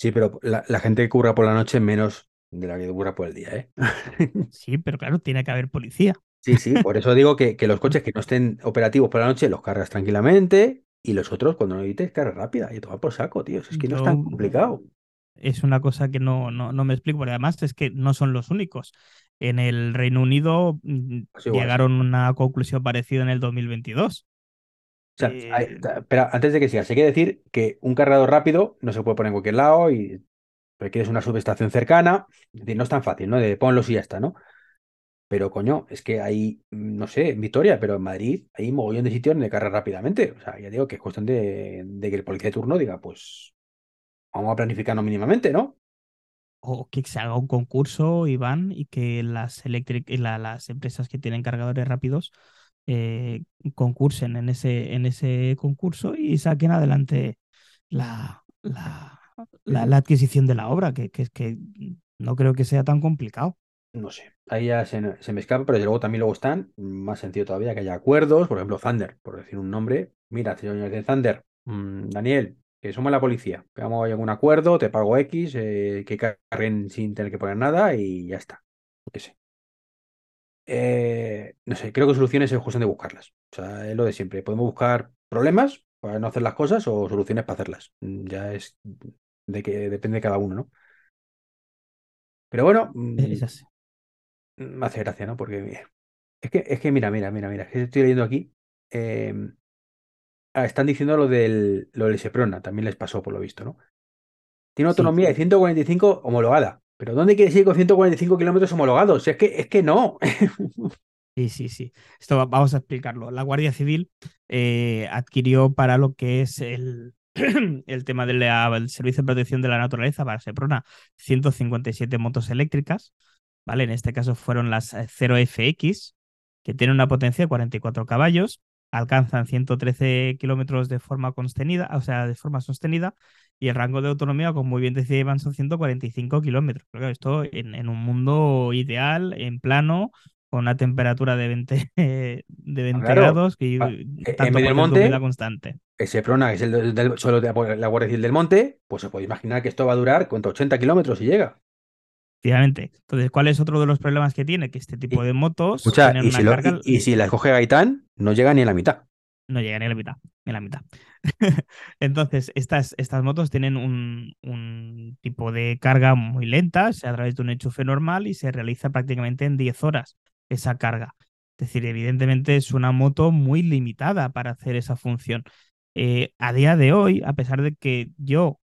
Sí, pero la, gente que curra por la noche menos de la que curra por el día, ¿eh? <laughs> sí, pero claro, tiene que haber policía. Sí, sí, por eso digo que, que, los coches que no estén operativos por la noche los cargas tranquilamente y los otros cuando no necesites carga rápida y toma por saco, tío. Es que no es tan complicado. Es una cosa que no, no, no me explico, porque además es que no son los únicos. En el Reino Unido mm, pues llegaron a una conclusión parecida en el 2022. O sea, eh, pero antes de que sigas, hay que decir que un cargador rápido no se puede poner en cualquier lado y requieres una subestación cercana. Es decir, no es tan fácil, ¿no? De ponlos y ya está, ¿no? Pero coño, es que hay, no sé, en Vitoria, pero en Madrid hay mogollón de sitios donde cargar rápidamente. O sea, ya digo que es cuestión de, de que el policía de turno diga, pues vamos a planificarnos mínimamente, ¿no? o que se haga un concurso, Iván, y que las, las empresas que tienen cargadores rápidos eh, concursen en ese, en ese concurso y saquen adelante la, la, la, adquisición de la obra, que, que, que no creo que sea tan complicado. No sé, ahí ya se, me escapa, pero luego también luego están, más sencillo todavía, que haya acuerdos, por ejemplo, Thunder, por decir un nombre. Mira, señores de Thunder, mm, Daniel, que somos la policía, a algún acuerdo, te pago X, eh, que carguen sin tener que poner nada y ya está. qué sé. Eh, no sé, creo que soluciones es cuestión de buscarlas. O sea, es lo de siempre. Podemos buscar problemas para no hacer las cosas o soluciones para hacerlas. Mm, ya es de que depende de cada uno, ¿no? Pero bueno. Me hace gracia, ¿no? Porque es que, es que mira, mira, mira, mira, que estoy leyendo aquí. Em, Ah, están diciendo lo del, lo del Seprona, también les pasó por lo visto, ¿no? Tiene autonomía de 145 homologada. Pero ¿dónde quieres ir con 145 kilómetros homologados? es que, es que no. <laughs> Sí, sí, sí. Esto vamos a explicarlo. La Guardia Civil eh, adquirió para lo que es el, <clears throat> el tema del Servicio de Protección de la Naturaleza para Seprona 157 motos eléctricas. ¿Vale? En este caso fueron las 0FX, que tienen una potencia de 44 caballos alcanzan 113 kilómetros de forma sostenida, o sea, de forma sostenida, y el rango de autonomía, como muy bien decía Iván, son 145 kilómetros. Pero esto en, un mundo ideal, en plano, con una temperatura de 20, <laughs> de 20 grados y ah, e, en medio del monte, constante. Ese prona, que es el del, suelo de la Guardia Civil del Monte, pues se puede imaginar que esto va a durar contra 80 kilómetros y llega. Efectivamente. Entonces, ¿cuál es otro de los problemas que tiene? Que este tipo de motos. y, si y, si la coge Gaitán, no llega ni a la mitad. No llega ni a la mitad. Ni a la mitad. <laughs> Entonces, estas, estas motos tienen un, un tipo de carga muy lenta, a través de un enchufe normal y se realiza prácticamente en 10 horas esa carga. Es decir, evidentemente es una moto muy limitada para hacer esa función. Eh, a día de hoy, a pesar de que yo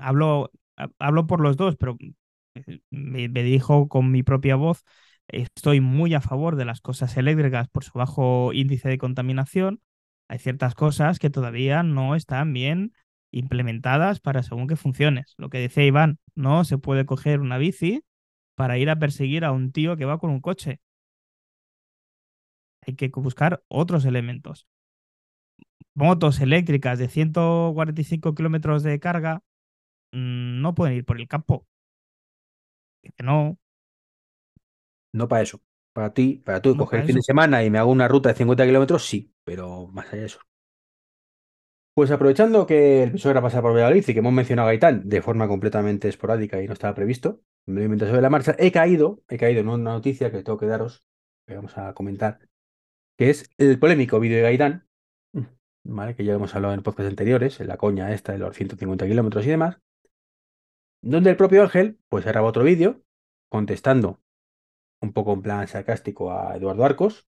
hablo, hablo por los dos, pero me, me dirijo con mi propia voz, estoy muy a favor de las cosas eléctricas por su bajo índice de contaminación. Hay ciertas cosas que todavía no están bien implementadas para según qué funciones. Lo que decía Iván, no se puede coger una bici para ir a perseguir a un tío que va con un coche. Hay que buscar otros elementos. Motos eléctricas de 145 kilómetros de carga mm, no pueden ir por el campo. Que no, No para eso. Para ti, para tú, no coger el fin de semana y me hago una ruta de 50 kilómetros, sí, pero más allá de eso. Pues aprovechando que el episodio era pasar por Valladolid y que hemos mencionado a Gaitán de forma completamente esporádica y no estaba previsto, me lo he inventado sobre la marcha, he caído, he caído en una noticia que tengo que daros, que vamos a comentar, que es el polémico vídeo de Gaitán, ¿vale? que ya hemos hablado en podcasts anteriores, en la coña esta de los 150 kilómetros y demás, donde el propio Ángel pues graba otro vídeo contestando un poco en plan sarcástico a Eduardo Arcos,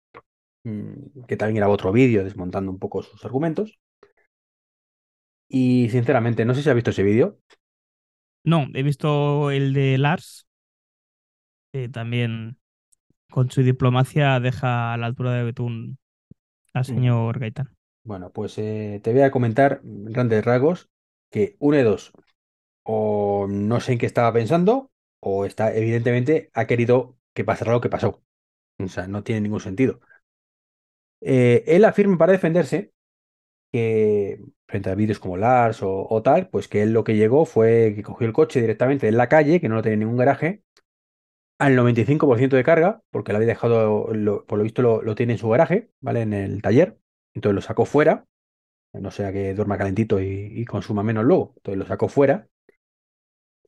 mm, que también grabó otro vídeo desmontando un poco sus argumentos. Y sinceramente, no sé si has visto ese vídeo. No, he visto el de Lars, que también con su diplomacia deja a la altura de Betún al Mm. señor Gaitán. Bueno, pues eh, te voy a comentar en grandes rasgos que uno de dos, o no sé en qué estaba pensando, o está, evidentemente, ha querido que pasara lo que pasó. O sea, no tiene ningún sentido. Eh, él afirma para defenderse que frente a vídeos como Lars o, tal, pues que él lo que llegó fue que cogió el coche directamente en la calle, que no lo tenía en ningún garaje, al 95% de carga, porque lo había dejado, por lo visto lo, lo tiene en su garaje, ¿vale? En el taller. Entonces lo sacó fuera, no sea que duerma calentito y, y consuma menos luego. Entonces lo sacó fuera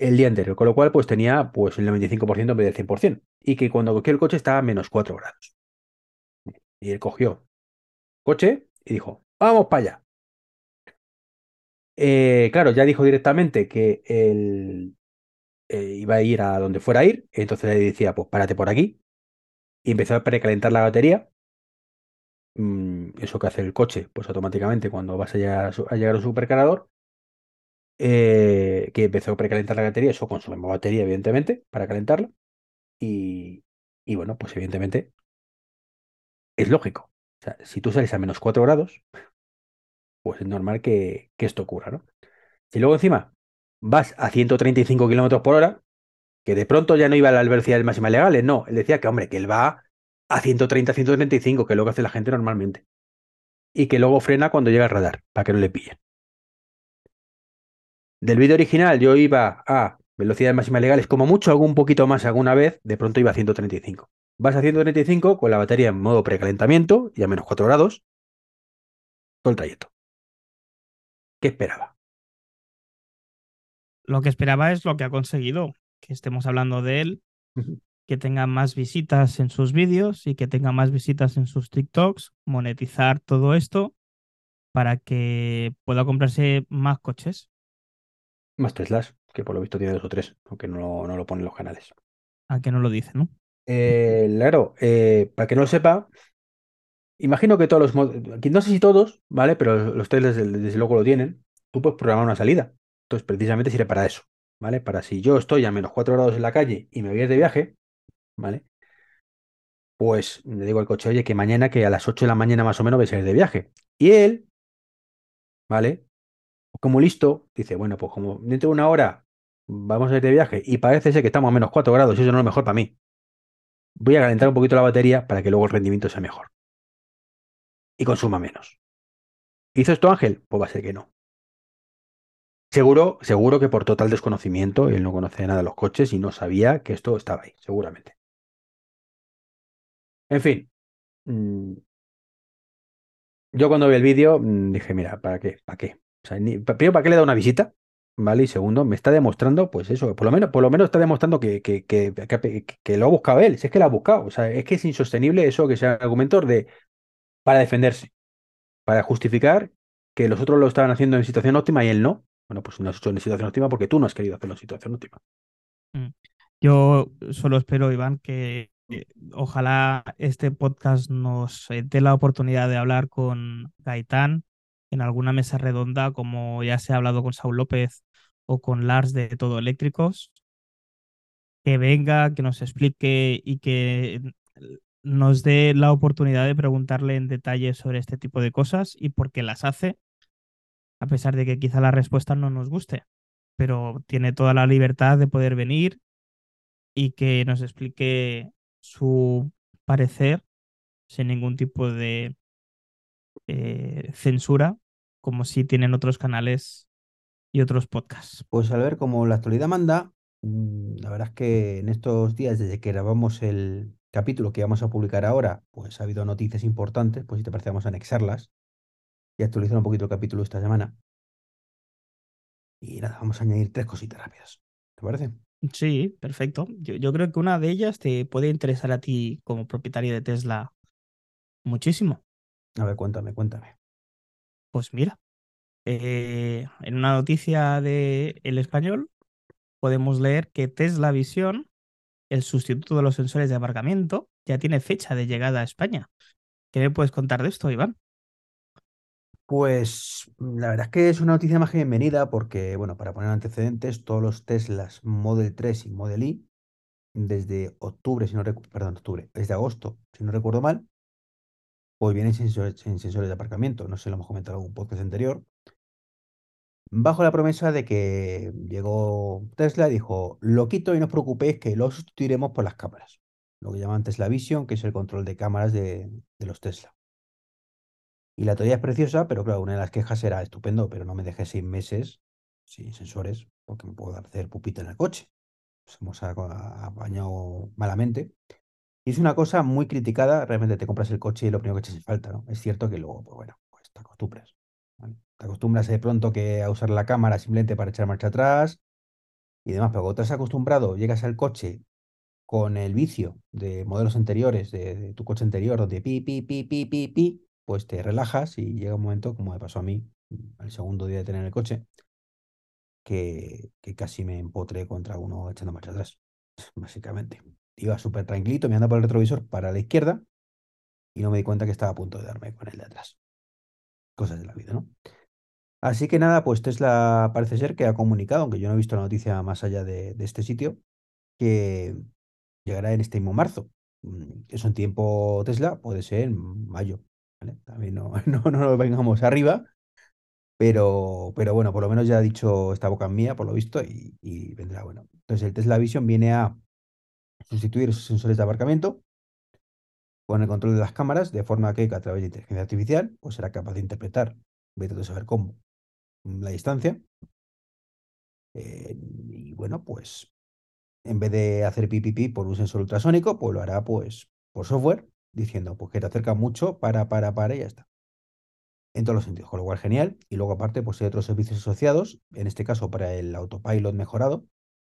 el día entero, con lo cual pues tenía pues el 95% en vez del 100%. Y que cuando cogió el coche estaba a menos 4 grados. Y él cogió coche y dijo, vamos para allá. Eh, claro, ya dijo directamente que él eh, iba a ir a donde fuera a ir, entonces le decía, pues párate por aquí. Y empezó a precalentar la batería. Mm, eso que hace el coche, pues automáticamente cuando vas a llegar a, llegar un supercargador, eh, que empezó a precalentar la batería, eso consume más batería, evidentemente, para calentarla. Y, bueno, pues evidentemente es lógico. O sea, si tú sales a menos 4 grados, pues es normal que, esto ocurra, ¿no? Si luego encima vas a 135 kilómetros por hora, que de pronto ya no iba a las velocidades máximas legales, no, él decía que, hombre, que él va a 130, 135, que es lo que hace la gente normalmente. Y que luego frena cuando llega al radar, para que no le pillen. Del vídeo original yo iba a velocidades máximas legales, como mucho, hago un poquito más alguna vez, de pronto iba a 135. Vas a 135 con la batería en modo precalentamiento y a menos 4 grados, todo el trayecto. ¿Qué esperaba? Lo que esperaba es lo que ha conseguido, que estemos hablando de él, que tenga más visitas en sus vídeos y que tenga más visitas en sus TikToks, monetizar todo esto para que pueda comprarse más coches. Más Teslas, que por lo visto tiene dos o tres, aunque no, lo- no lo ponen los canales. A que no lo dice, ¿no? Eh, claro, eh, para que no lo sepa, imagino que todos los, no sé si todos, ¿vale? Pero los Teslas desde, desde luego lo tienen. Tú puedes programar una salida. Entonces, precisamente sirve para eso, ¿vale? Para si yo estoy a menos 4 grados en la calle y me voy a ir de viaje, ¿vale? Pues le digo al coche, oye, que mañana, que a las 8 de la mañana más o menos vais a ir de viaje. Y él, ¿vale? Como listo, dice, bueno, pues como dentro de una hora vamos a ir de viaje y parece ser que estamos a menos 4 grados y eso no es lo mejor para mí. Voy a calentar un poquito la batería para que luego el rendimiento sea mejor. Y consuma menos. ¿Hizo esto Ángel? Pues va a ser que no. Seguro, seguro que por total desconocimiento, él no conocía nada de los coches y no sabía que esto estaba ahí, seguramente. En fin. mm, yo cuando vi el vídeo mm, dije, mira, ¿para qué? ¿Para qué? O sea, ni- primero, ¿para qué le da una visita? ¿Vale? Y segundo, me está demostrando, pues eso, por lo menos, por lo menos está demostrando que, que, que, lo ha buscado él, si es que lo ha buscado. O sea, es que es insostenible eso que sea argumento de para defenderse, para justificar que los otros lo estaban haciendo en situación óptima y él no. Bueno, pues no has hecho en situación óptima porque tú no has querido hacerlo en situación óptima. Mm. Yo solo espero, Iván, que eh, ojalá este podcast nos eh, dé la oportunidad de hablar con Gaitán en alguna mesa redonda, como ya se ha hablado con Saúl López o con Lars de Todo Eléctricos, que venga, que nos explique y que nos dé la oportunidad de preguntarle en detalle sobre este tipo de cosas y por qué las hace, a pesar de que quizá la respuesta no nos guste, pero tiene toda la libertad de poder venir y que nos explique su parecer sin ningún tipo de eh, censura, como si tienen otros canales y otros podcasts. Pues al ver cómo la actualidad manda, mm, la verdad es que en estos días, desde que grabamos el capítulo que vamos a publicar ahora, pues ha habido noticias importantes, pues si te parece vamos a anexarlas y actualizar un poquito el capítulo esta semana. Y nada, vamos a añadir tres cositas rápidas. ¿Te parece? Sí, perfecto. Yo, yo creo que una de ellas te puede interesar a ti como propietario de Tesla muchísimo. A ver, cuéntame, cuéntame. Pues mira, eh, en una noticia de El Español podemos leer que Tesla Visión, el sustituto de los sensores de aparcamiento, ya tiene fecha de llegada a España. ¿Qué me puedes contar de esto, Iván? Pues la verdad es que es una noticia más bienvenida porque, bueno, para poner antecedentes, todos los Teslas Model 3 y Model Y, desde octubre, si no recuerdo, perdón, octubre, desde agosto, si no recuerdo mal, pues vienen sensores, sensores de aparcamiento. No sé, lo hemos comentado en algún podcast anterior. Bajo la promesa de que llegó Tesla y dijo, lo quito y no os preocupéis que lo sustituiremos por las cámaras. Lo que llaman Tesla Vision, que es el control de cámaras de, los Tesla. Y la teoría es preciosa, pero claro, una de las quejas era estupendo, pero no me dejé seis meses sin sensores, porque me puedo hacer pupita en el coche. Nos hemos apañado malamente. Y es una cosa muy criticada, realmente te compras el coche y lo primero que echas es falta, ¿no? Es cierto que luego, pues bueno, pues te acostumbras. Te acostumbras de pronto que a usar la cámara simplemente para echar marcha atrás y demás, pero cuando te has acostumbrado, llegas al coche con el vicio de modelos anteriores, de, de tu coche anterior, donde pi, pi, pi, pi, pi, pi, pues te relajas y llega un momento, como me pasó a mí, el segundo día de tener el coche, que, que casi me empotré contra uno echando marcha atrás, <laughs> básicamente. Iba súper tranquilito, mirando por el retrovisor para la izquierda y no me di cuenta que estaba a punto de darme con el de atrás. Cosas de la vida, ¿no? Así que nada, pues Tesla parece ser que ha comunicado, aunque yo no he visto la noticia más allá de, este sitio, que llegará en este mismo marzo. Mm, Eso en tiempo Tesla puede ser en mayo. También no, <laughs> no, no nos vengamos arriba, pero, pero bueno, por lo menos ya ha dicho esta boca mía, por lo visto, y vendrá bueno. Entonces el Tesla Vision viene a sustituir esos sensores de aparcamiento con el control de las cámaras, de forma que a través de inteligencia artificial, pues será capaz de interpretar, vete a saber cómo, la distancia. Eh, y bueno, pues en vez de hacer pipipi por un sensor ultrasónico, pues lo hará pues por software, diciendo pues que te acerca mucho, para, para, para y ya está. En todos los sentidos, con lo cual genial. Y luego aparte, pues hay otros servicios asociados, en este caso para el autopilot mejorado,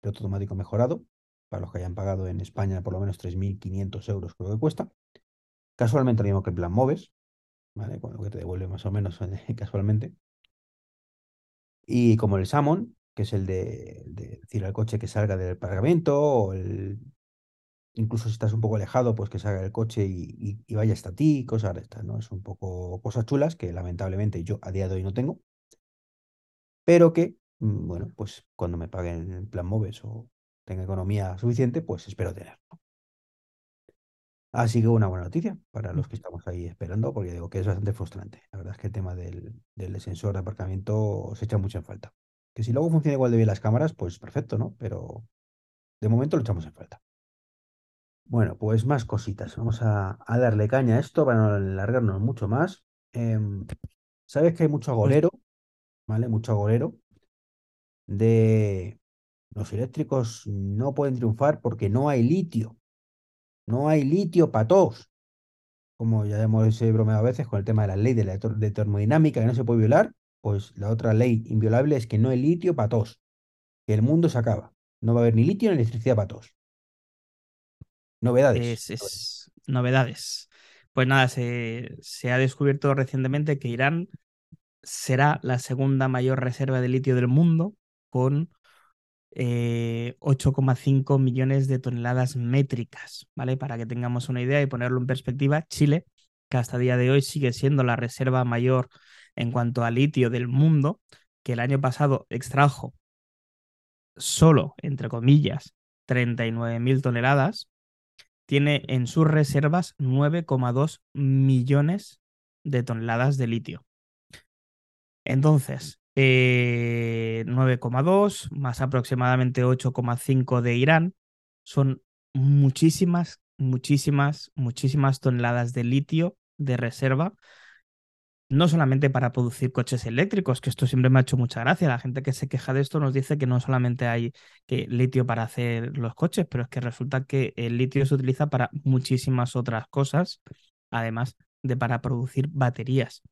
el automático mejorado, para los que hayan pagado en España por lo menos 3.500 euros creo que cuesta. Casualmente lo mismo que el plan Moves, ¿vale? Cuando que te devuelve más o menos <laughs> casualmente. Y como el Salmon, que es el de, de decir al coche que salga del aparcamiento, o el, incluso si estás un poco alejado, pues que salga del coche y, y- y vaya hasta ti, cosas de estas, ¿no? Es un poco cosas chulas que lamentablemente yo a día de hoy no tengo, pero que, mm, bueno, pues cuando me paguen el plan Moves o tenga economía suficiente, pues espero tener. ¿no? Así que una buena noticia para los que estamos ahí esperando, porque digo que es bastante frustrante. La verdad es que el tema del, del sensor de aparcamiento se echa mucho en falta. Que si luego funciona igual de bien las cámaras, pues perfecto, ¿no? Pero de momento lo echamos en falta. Bueno, pues más cositas. Vamos a, a darle caña a esto para no alargarnos mucho más. Em, Sabes que hay mucho agorero, ¿vale? Mucho agorero de los eléctricos no pueden triunfar porque no hay litio. No hay litio para todos. Como ya hemos bromeado a veces con el tema de la ley de la termodinámica que no se puede violar, pues la otra ley inviolable es que no hay litio para todos. Que el mundo se acaba. No va a haber ni litio ni electricidad para todos. Novedades. Es, es novedades. Pues nada, se, se ha descubierto recientemente que Irán será la segunda mayor reserva de litio del mundo con 8,5 millones de toneladas métricas, ¿vale? Para que tengamos una idea y ponerlo en perspectiva, Chile, que hasta día de hoy sigue siendo la reserva mayor en cuanto a litio del mundo, que el año pasado extrajo solo, entre comillas, 39.000 toneladas, tiene en sus reservas 9,2 millones de toneladas de litio. Entonces, 9,2 eh, más aproximadamente 8,5 de Irán son muchísimas, muchísimas, muchísimas toneladas de litio de reserva no solamente para producir coches eléctricos, que esto siempre me ha hecho mucha gracia. La gente que se queja de esto nos dice que no solamente hay litio para hacer los coches, pero es que resulta que el litio se utiliza para muchísimas otras cosas, además de para producir baterías.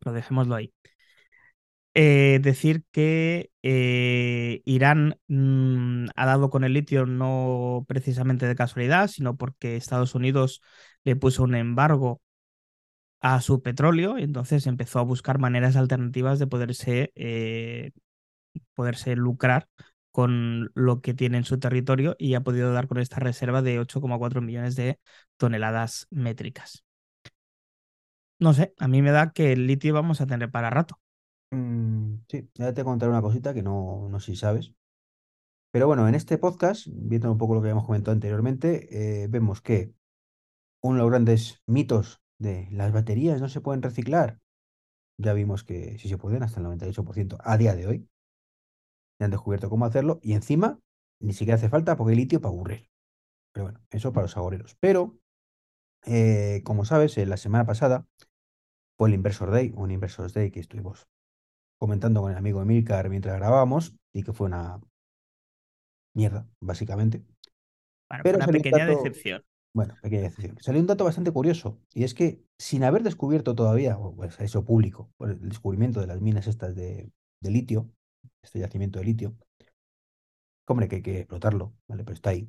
Pero dejémoslo ahí. Eh, decir que eh, Irán mm, ha dado con el litio no precisamente de casualidad, sino porque Estados Unidos le puso un embargo a su petróleo y entonces empezó a buscar maneras alternativas de poderse, eh, poderse lucrar con lo que tiene en su territorio y ha podido dar con esta reserva de 8,4 millones de toneladas métricas. No sé, a mí me da que el litio vamos a tener para rato. Mm, sí, ya te contaré una cosita que no, no sé si sabes. Pero bueno, en este podcast, viendo un poco lo que habíamos comentado anteriormente, eh, vemos que uno de los grandes mitos de las baterías no se pueden reciclar. Ya vimos que sí se pueden, hasta el 98% a día de hoy. Ya han descubierto cómo hacerlo y encima ni siquiera hace falta porque hay litio para aburrir. Pero bueno, eso para los agoreros. Pero, eh, como sabes, la semana pasada fue el Inversor Day, un Inversor Day que estuvimos comentando con el amigo Emilcar mientras grabábamos y que fue una mierda, básicamente. Bueno, Pero una pequeña decepción. Bueno, pequeña excepción. <laughs> Salió un dato bastante curioso, y es que sin haber descubierto todavía, o pues eso público, por el descubrimiento de las minas estas de, litio, este yacimiento de litio, hombre, que hay que explotarlo, ¿vale? Pero está ahí.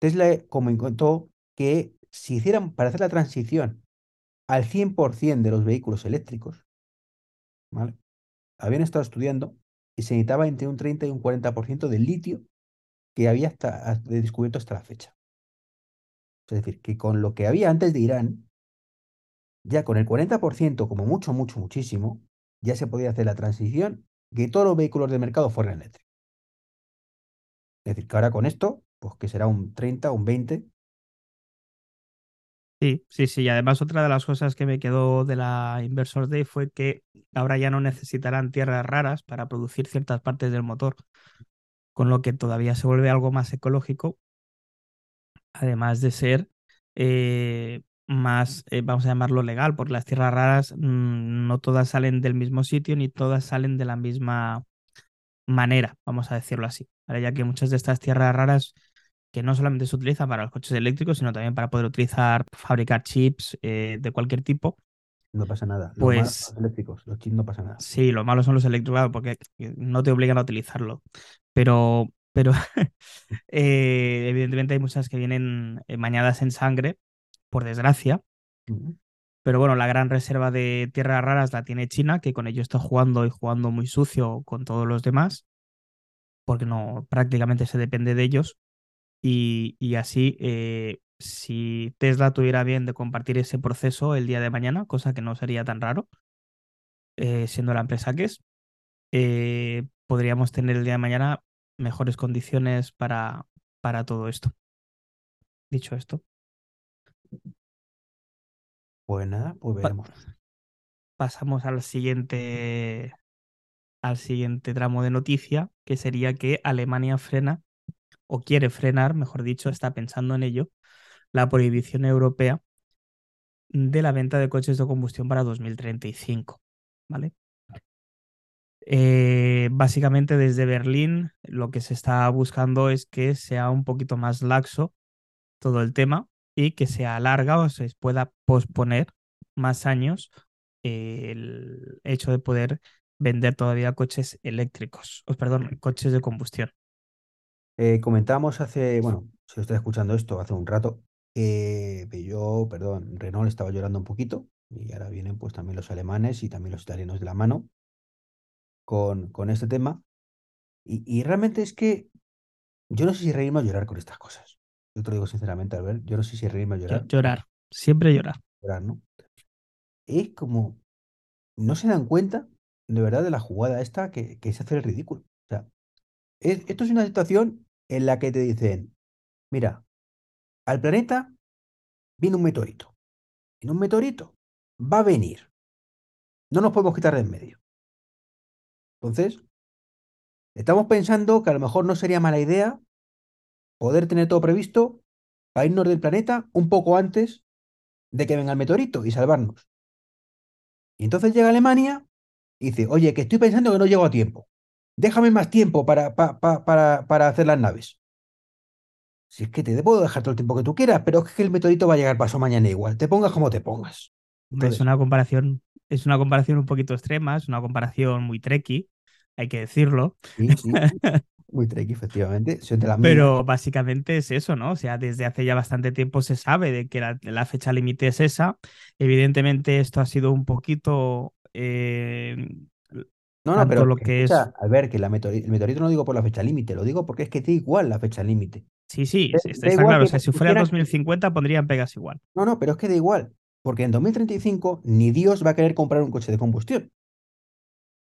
Tesla comentó que si hicieran, para hacer la transición al 100% de los vehículos eléctricos, ¿vale? Habían estado estudiando y se necesitaba entre un 30 y un 40% de litio que había hasta, descubierto hasta la fecha. Es decir, que con lo que había antes de Irán, ya con el 40%, como mucho, mucho, muchísimo, ya se podía hacer la transición que todos los vehículos de mercado fueran eléctricos. Es decir, que ahora con esto, pues que será un 30, un 20. Sí, sí, sí. Y además otra de las cosas que me quedó de la Inversor Day fue que ahora ya no necesitarán tierras raras para producir ciertas partes del motor, con lo que todavía se vuelve algo más ecológico además de ser eh, más, eh, vamos a llamarlo legal, porque las tierras raras mm, no todas salen del mismo sitio ni todas salen de la misma manera, vamos a decirlo así, ya que muchas de estas tierras raras que no solamente se utilizan para los coches eléctricos, sino también para poder utilizar, fabricar chips eh, de cualquier tipo. No pasa nada. Pues, los eléctricos, los chips no pasa nada. Sí, lo malos son los eléctricos porque no te obligan a utilizarlo. Pero pero <laughs> eh, evidentemente hay muchas que vienen bañadas en sangre, por desgracia. Pero bueno, la gran reserva de tierras raras la tiene China, que con ello está jugando y jugando muy sucio con todos los demás, porque no prácticamente se depende de ellos. Y, así, eh, si Tesla tuviera bien de compartir ese proceso el día de mañana, cosa que no sería tan raro, eh, siendo la empresa que es, podríamos tener el día de mañana mejores condiciones para, para todo esto. Dicho esto. Pues nada, pues veremos. pasamos al siguiente al siguiente tramo de noticia, que sería que Alemania frena, o quiere frenar, mejor dicho, está pensando en ello, la prohibición europea de la venta de coches de combustión para 2035. ¿Vale? Eh, básicamente desde Berlín lo que se está buscando es que sea un poquito más laxo todo el tema y que se alarga o se pueda posponer más años el hecho de poder vender todavía coches eléctricos, o perdón, coches de combustión. Eh, comentamos hace, bueno, si está escuchando esto hace un rato, eh, yo, perdón, Renault estaba llorando un poquito Y ahora vienen pues también los alemanes y también los italianos de la mano con, con este tema. Y, y realmente es que yo no sé si reírme o llorar con estas cosas. Yo te lo digo sinceramente, Albert, yo no sé si reírme o llorar. Llorar, siempre llorar. Llorar, ¿no? Es como, no se dan cuenta de verdad de la jugada esta que, que es hacer el ridículo. O sea, es- esto es una situación en la que te dicen, mira, al planeta viene un meteorito. Y un meteorito va a venir. No nos podemos quitar de en medio. Entonces, estamos pensando que a lo mejor no sería mala idea poder tener todo previsto para irnos del planeta un poco antes de que venga el meteorito y salvarnos. Y entonces llega Alemania y dice, oye, que estoy pensando que no llego a tiempo. Déjame más tiempo para, pa- pa- para, para hacer las naves. Si es que te puedo dejar todo el tiempo que tú quieras, pero es que el meteorito va a llegar paso mañana igual. Te pongas como te pongas. Es una comparación, es una comparación un poquito extrema, es una comparación muy treki, hay que decirlo. sí, sí, <laughs> muy tricky, efectivamente. Pero básicamente es eso, ¿no? O sea, desde hace ya bastante tiempo se sabe de que la, la fecha límite es esa. Evidentemente, esto ha sido un poquito. eh, No, no, pero lo que es- al ver que la el meteorito no digo por la fecha límite, lo digo porque es que da igual la fecha límite. sí, sí, está, está igual claro. O sea, si fuera pusieran- 2050 pondrían pegas igual. No, no, pero es que da igual, porque en 2035 ni Dios va a querer comprar un coche de combustión.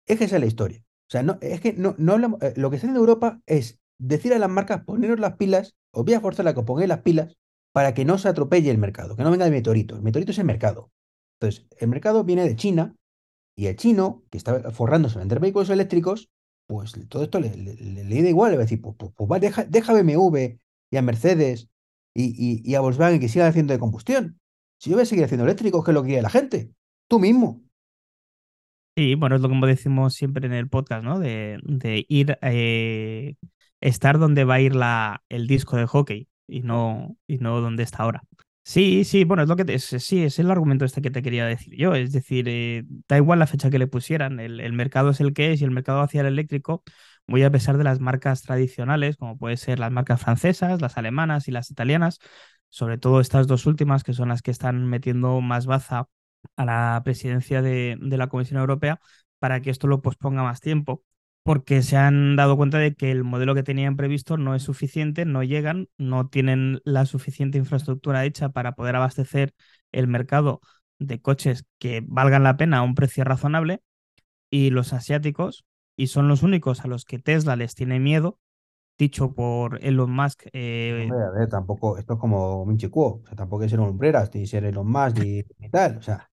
Es que esa es la historia. O sea, no, es que no, no hablamos, eh, lo que está haciendo Europa es decir a las marcas, poneros las pilas, os voy a forzar a que os pongáis las pilas para que no se atropelle el mercado, que no venga el meteorito. El meteorito es el mercado. Entonces, el mercado viene de China y el chino, que está forrándose en vender vehículos eléctricos, pues todo esto le, le, da igual, le va a decir, pues, pues- pues deja, deja BMW y a Mercedes y, a Volkswagen que sigan haciendo de combustión. Si yo voy a seguir haciendo eléctricos, que es lo que quiere la gente. Tú mismo. Sí, bueno, es lo que decimos siempre en el podcast, ¿no? De, de ir, eh, estar donde va a ir la, el disco de hockey y no, y no donde está ahora. Sí, sí, bueno, es lo que te- sí, es el argumento este que te quería decir yo. Es decir, eh, da igual la fecha que le pusieran, el, el mercado es el que es y el mercado hacia el eléctrico, muy a pesar de las marcas tradicionales, como puede ser las marcas francesas, las alemanas y las italianas, sobre todo estas dos últimas, que son las que están metiendo más baza a la presidencia de, de la Comisión Europea para que esto lo posponga más tiempo, porque se han dado cuenta de que el modelo que tenían previsto no es suficiente, no llegan, no tienen la suficiente infraestructura hecha para poder abastecer el mercado de coches que valgan la pena a un precio razonable y los asiáticos, y son los únicos a los que Tesla les tiene miedo, dicho por Elon Musk, eh, tampoco, esto es como Minchi Kuo, o sea, tampoco que ser hombreras, ni ser Elon Musk, ni, ni tal, o sea,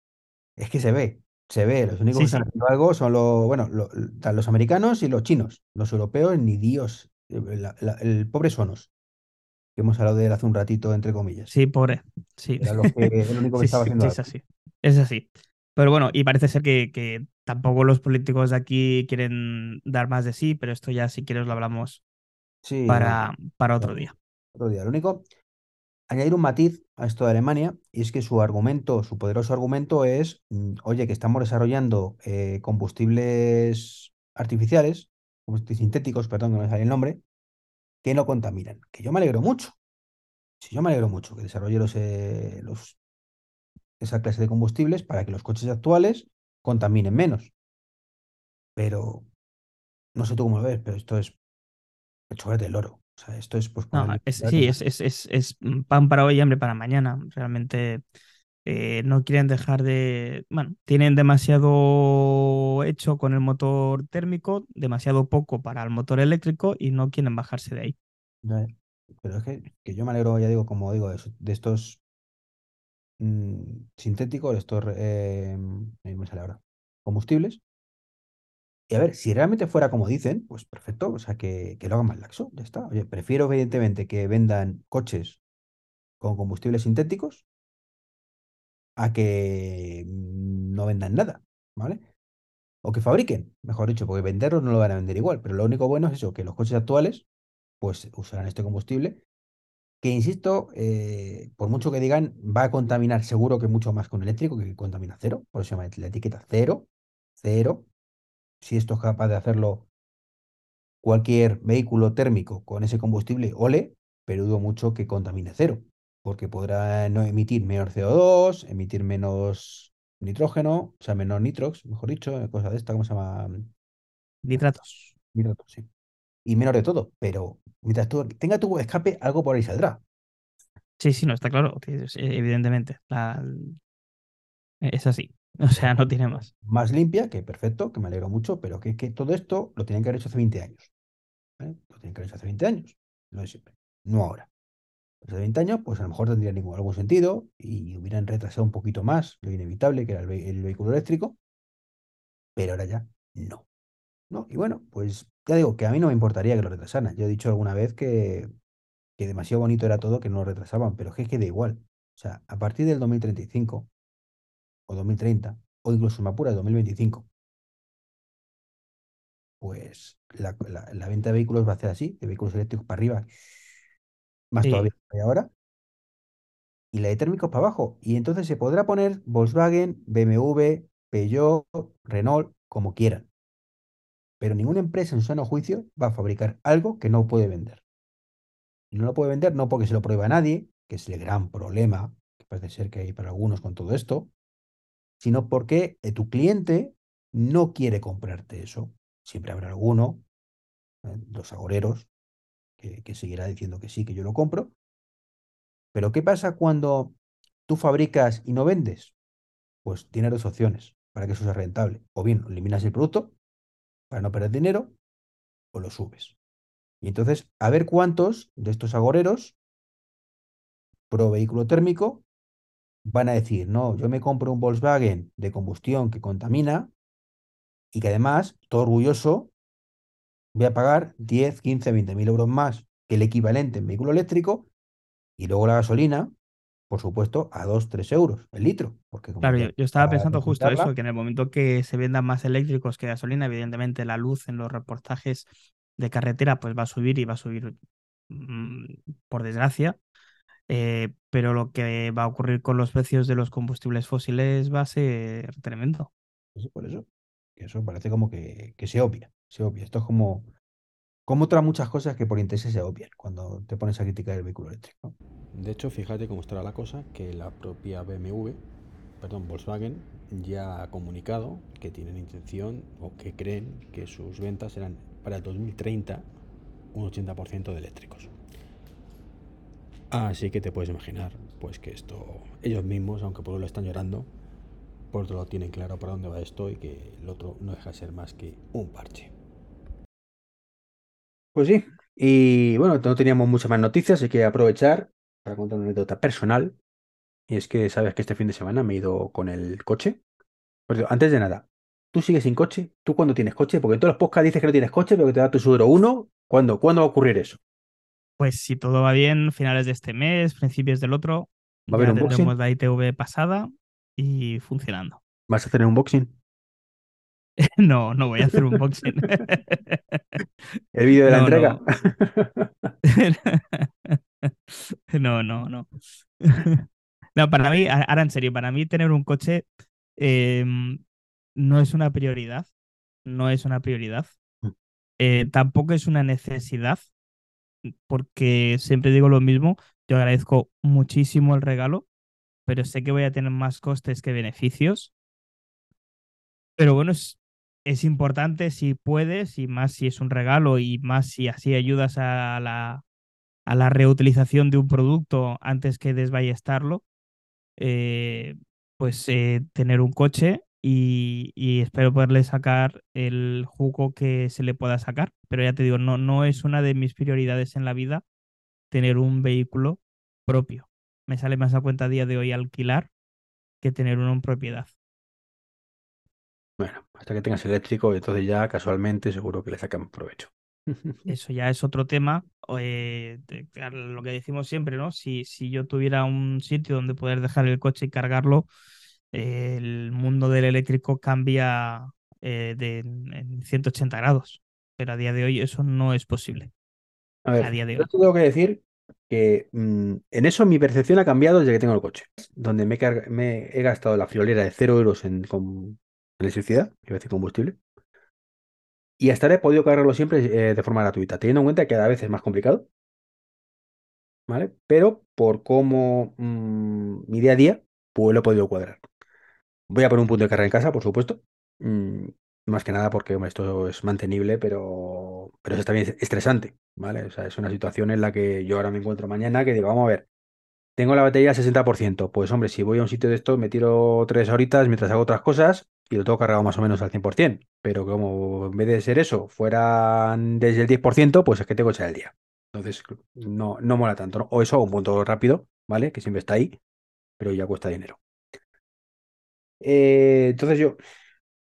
es que se ve, se ve, los únicos Sí, que están haciendo algo son los, bueno, lo- tal, los americanos y los chinos, los europeos, ni Dios, eh, la- la- el pobre Sonos, que hemos hablado de él hace un ratito, entre comillas, sí, pobre, sí. era lo que, el único <laughs> que Sí, estaba haciendo sí, es así. Es así. Pero bueno, y parece ser que, que tampoco los políticos de aquí quieren dar más de sí, pero esto ya si quieres lo hablamos para, para otro día. otro día. Lo único, añadir un matiz a esto de Alemania, y es que su argumento, su poderoso argumento es, mm, oye, que estamos desarrollando eh, combustibles artificiales, sintéticos, perdón, que no me sale el nombre, que no contaminan. Que yo me alegro mucho. Sí, yo me alegro mucho que desarrolle los, eh, esa clase de combustibles para que los coches actuales contaminen menos. Pero no sé tú cómo lo ves, pero esto es el del oro. O sea, esto es pues No, es, sí, es, es, es, es pan para hoy y hambre para mañana. Realmente eh, no quieren dejar de. Bueno, tienen demasiado hecho con el motor térmico, demasiado poco para el motor eléctrico y no quieren bajarse de ahí. Pero es que, que yo me alegro, ya digo, como digo, de, de estos mm, sintéticos, de estos, eh, ahí me sale ahora, combustibles. Y a ver, si realmente fuera como dicen, pues perfecto, o sea, que, que lo hagan más laxo, ya está. Oye, prefiero evidentemente que vendan coches con combustibles sintéticos a que mm, no vendan nada, ¿vale? O que fabriquen, mejor dicho, porque venderlos no lo van a vender igual, pero lo único bueno es eso, que los coches actuales pues usarán este combustible que insisto, eh, por mucho que digan, va a contaminar seguro que mucho más con eléctrico que contamina cero, por eso se llama la etiqueta cero, cero. Si esto es capaz de hacerlo cualquier vehículo térmico con ese combustible, ole, pero dudo mucho que contamine cero, porque podrá no emitir menos CO2, emitir menos nitrógeno, o sea, menor nitrox, mejor dicho, cosa de esta, ¿cómo se llama? Nitratos. Nitratos, sí. Y menor de todo, pero mientras tú tenga tu escape, algo por ahí saldrá. Sí, sí, no, está claro, eh, evidentemente. La- es así. <laughs> O sea, no tiene más. Más limpia, que perfecto, que me alegro mucho, pero que, que todo esto lo tienen que haber hecho hace 20 años. Lo tienen que haber hecho hace 20 años, no de siempre, no ahora. Hace 20 años, pues a lo mejor tendría ningún, algún sentido y hubieran retrasado un poquito más lo inevitable, que era el, ve- el vehículo eléctrico, pero ahora ya no. ¿no? Y bueno, pues ya digo que a mí no me importaría que lo retrasaran. Yo he dicho alguna vez que, que demasiado bonito era todo que no lo retrasaban, pero es es que da igual. O sea, a partir del 2035 o 2030, o incluso me apura, 2025, pues la, la- la venta de vehículos va a ser así, de vehículos eléctricos para arriba, más Sí. todavía que ahora, y la de térmicos para abajo. Y entonces se podrá poner Volkswagen, BMW, Peugeot, Renault, como quieran. Pero ninguna empresa en su sano juicio va a fabricar algo que no puede vender. Y no lo puede vender no porque se lo prueba a nadie, que es el gran problema que parece ser que hay para algunos con todo esto, sino porque eh, tu cliente no quiere comprarte eso. Siempre habrá alguno, eh, los agoreros, que, que seguirá diciendo que sí, que yo lo compro. Pero ¿qué pasa cuando tú fabricas y no vendes? Pues tienes dos opciones para que eso sea rentable. O bien eliminas el producto para no perder dinero, o lo subes. Y entonces, a ver cuántos de estos agoreros pro vehículo térmico van a decir, no, yo me compro un Volkswagen de combustión que contamina y que además, todo orgulloso, voy a pagar 10, 15, 20 mil euros más que el equivalente en vehículo eléctrico y luego la gasolina, por supuesto, a 2, 3 euros el litro. Porque Claro, yo, yo estaba pensando justo eso, que en el momento que se vendan más eléctricos que gasolina, evidentemente la luz en los reportajes de carretera pues va a subir y va a subir mm, por desgracia. Eh, pero lo que va a ocurrir con los precios de los combustibles fósiles va a ser tremendo. Sí, por eso. Eso parece como que, que se obvia, se obvia. Esto es como, como otras muchas cosas que por interés se obvian cuando te pones a criticar el vehículo eléctrico. De hecho, fíjate cómo estará la cosa, que la propia BMW, perdón, Volkswagen, ya ha comunicado que tienen intención o que creen que sus ventas serán para el 2030 un 80% de eléctricos. Así que te puedes imaginar, pues que esto, ellos mismos, aunque por un lado están llorando, por otro lado tienen claro para dónde va esto y que el otro no deja de ser más que un parche. Pues sí, y bueno, no teníamos muchas más noticias, así que aprovechar para contar una anécdota personal. Y es que sabes que este fin de semana me he ido con el coche. Antes de nada, ¿tú sigues sin coche? ¿Tú cuándo tienes coche? Porque en todos los podcasts dices que no tienes coche, pero que te da tu seguro uno. ¿Cuándo? ¿Cuándo va a ocurrir eso? Pues si todo va bien, finales de este mes, principios del otro, ¿Va a haber ya unboxing? tendremos la ITV pasada y funcionando. ¿Vas a hacer un unboxing? <laughs> No, no voy a hacer un unboxing. <laughs> ¿El vídeo de la entrega? <laughs> No, no, no. No, para mí, ahora en serio, para mí tener un coche em, no es una prioridad. No es una prioridad. Mm. Eh, tampoco es una necesidad, porque siempre digo lo mismo. Yo agradezco muchísimo el regalo, pero sé que voy a tener más costes que beneficios. Pero bueno, es, es importante si puedes, y más si es un regalo, y más si así ayudas a la, a la reutilización de un producto antes que desballestarlo, eh, pues eh, tener un coche y, y espero poderle sacar el jugo que se le pueda sacar. Pero ya te digo, no, no es una de mis prioridades en la vida tener un vehículo propio. Me sale más a cuenta a día de hoy alquilar que tener uno en propiedad. Bueno, hasta que tengas eléctrico, entonces ya casualmente seguro que le sacamos provecho. <laughs> Eso ya es otro tema. eh, lo que decimos siempre, ¿no? Si, si yo tuviera un sitio donde poder dejar el coche y cargarlo, el mundo del eléctrico cambia eh, de, en 180 grados. Pero a día de hoy eso no es posible. A ver, A día de yo hoy. te tengo que decir que mm, en eso mi percepción ha cambiado desde que tengo el coche. Donde me, he carga- me he gastado la friolera de 0 euros en, con electricidad, iba a decir combustible. Y hasta ahora he podido cargarlo siempre eh, de forma gratuita, teniendo en cuenta que cada vez es más complicado. ¿Vale? Pero por cómo mm, mi día a día, pues lo he podido cuadrar. Voy a poner un punto de carga en casa, por supuesto. Mm, más que nada porque esto es mantenible, pero, pero es también estresante, ¿vale? O sea, es una situación en la que yo ahora me encuentro mañana que digo, vamos a ver, tengo la batería al 60%. Pues hombre, si voy a un sitio de esto, me tiro tres horitas mientras hago otras cosas y lo tengo cargado más o menos al 100%. Pero como en vez de ser eso, fueran desde el 10%, pues es que tengo que echar el día. Entonces, no, no mola tanto. O eso, un punto rápido, ¿vale? Que siempre está ahí, pero ya cuesta dinero. Eh, entonces yo,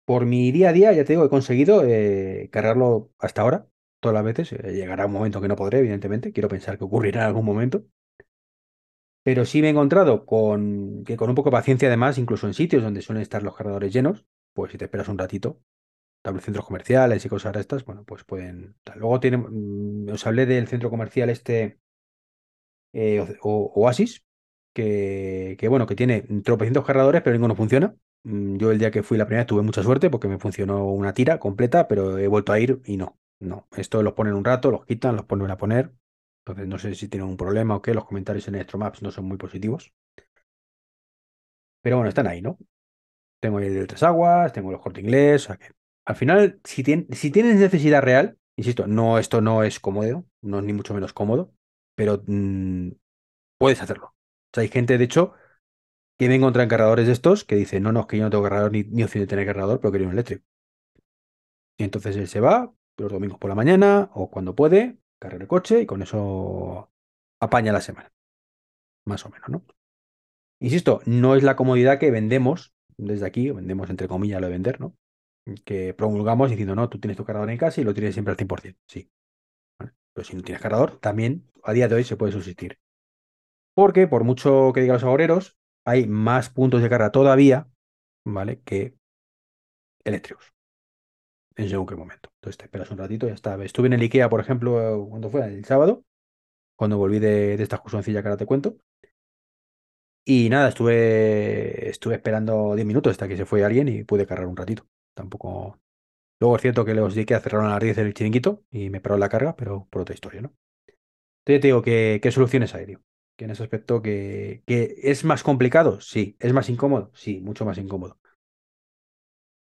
por mi día a día, ya te digo, he conseguido eh, cargarlo hasta ahora, todas las veces. Eh, llegará un momento que no podré, evidentemente. Quiero pensar que ocurrirá en algún momento. Pero sí me he encontrado con que con un poco de paciencia, además, incluso en sitios donde suelen estar los cargadores llenos, pues si te esperas un ratito, tal centros comerciales y cosas de estas, bueno, pues pueden. Luego mm, os hablé del centro comercial este Oasis, que, que, bueno, que tiene tropecientos cargadores, pero ninguno funciona. Mm, yo el día que fui la primera tuve mucha suerte porque me funcionó una tira completa, pero he vuelto a ir y no, no. Esto los ponen un rato, los quitan, los ponen a poner. Entonces no sé si tienen un problema o qué. Los comentarios en Electromaps no son muy positivos. Pero bueno, están ahí, ¿no? Tengo el de Tres Aguas, tengo los corte inglés. O sea que al final, si, si tienes necesidad real, insisto, no, esto no es cómodo, no es ni mucho menos cómodo, pero mm, puedes hacerlo. O sea, hay gente, de hecho, que me encuentra en cargadores de estos que dice, no, no, es que yo no tengo cargador ni, ni opción de tener cargador, pero quería un eléctrico. Y entonces él se va los domingos por la mañana o cuando puede, carga el coche y con eso apaña la semana. Más o menos, ¿no? Insisto, no es la comodidad que vendemos desde aquí, vendemos entre comillas lo de vender, ¿no? Que promulgamos diciendo, no, tú tienes tu cargador en casa y lo tienes siempre al 100%. Sí. Pero si no tienes cargador, también a día de hoy se puede subsistir. Porque por mucho que digan los agoreros, hay más puntos de carga todavía, ¿vale? Que eléctricos. En según qué momento. Entonces te esperas un ratito y ya está. Estuve en el IKEA, por ejemplo, cuando fue? El sábado, cuando volví de, de esta excursioncilla que ahora te cuento. Y nada, estuve, estuve esperando 10 minutos hasta que se fue alguien y pude cargar un ratito. Tampoco. Luego es cierto que los IKEA cerraron a las 10 el chiringuito y me paró la carga, pero por otra historia, ¿no? Entonces te digo que, ¿qué soluciones hay, tío? Que en ese aspecto que, que, es más complicado, sí, es más incómodo, sí, mucho más incómodo.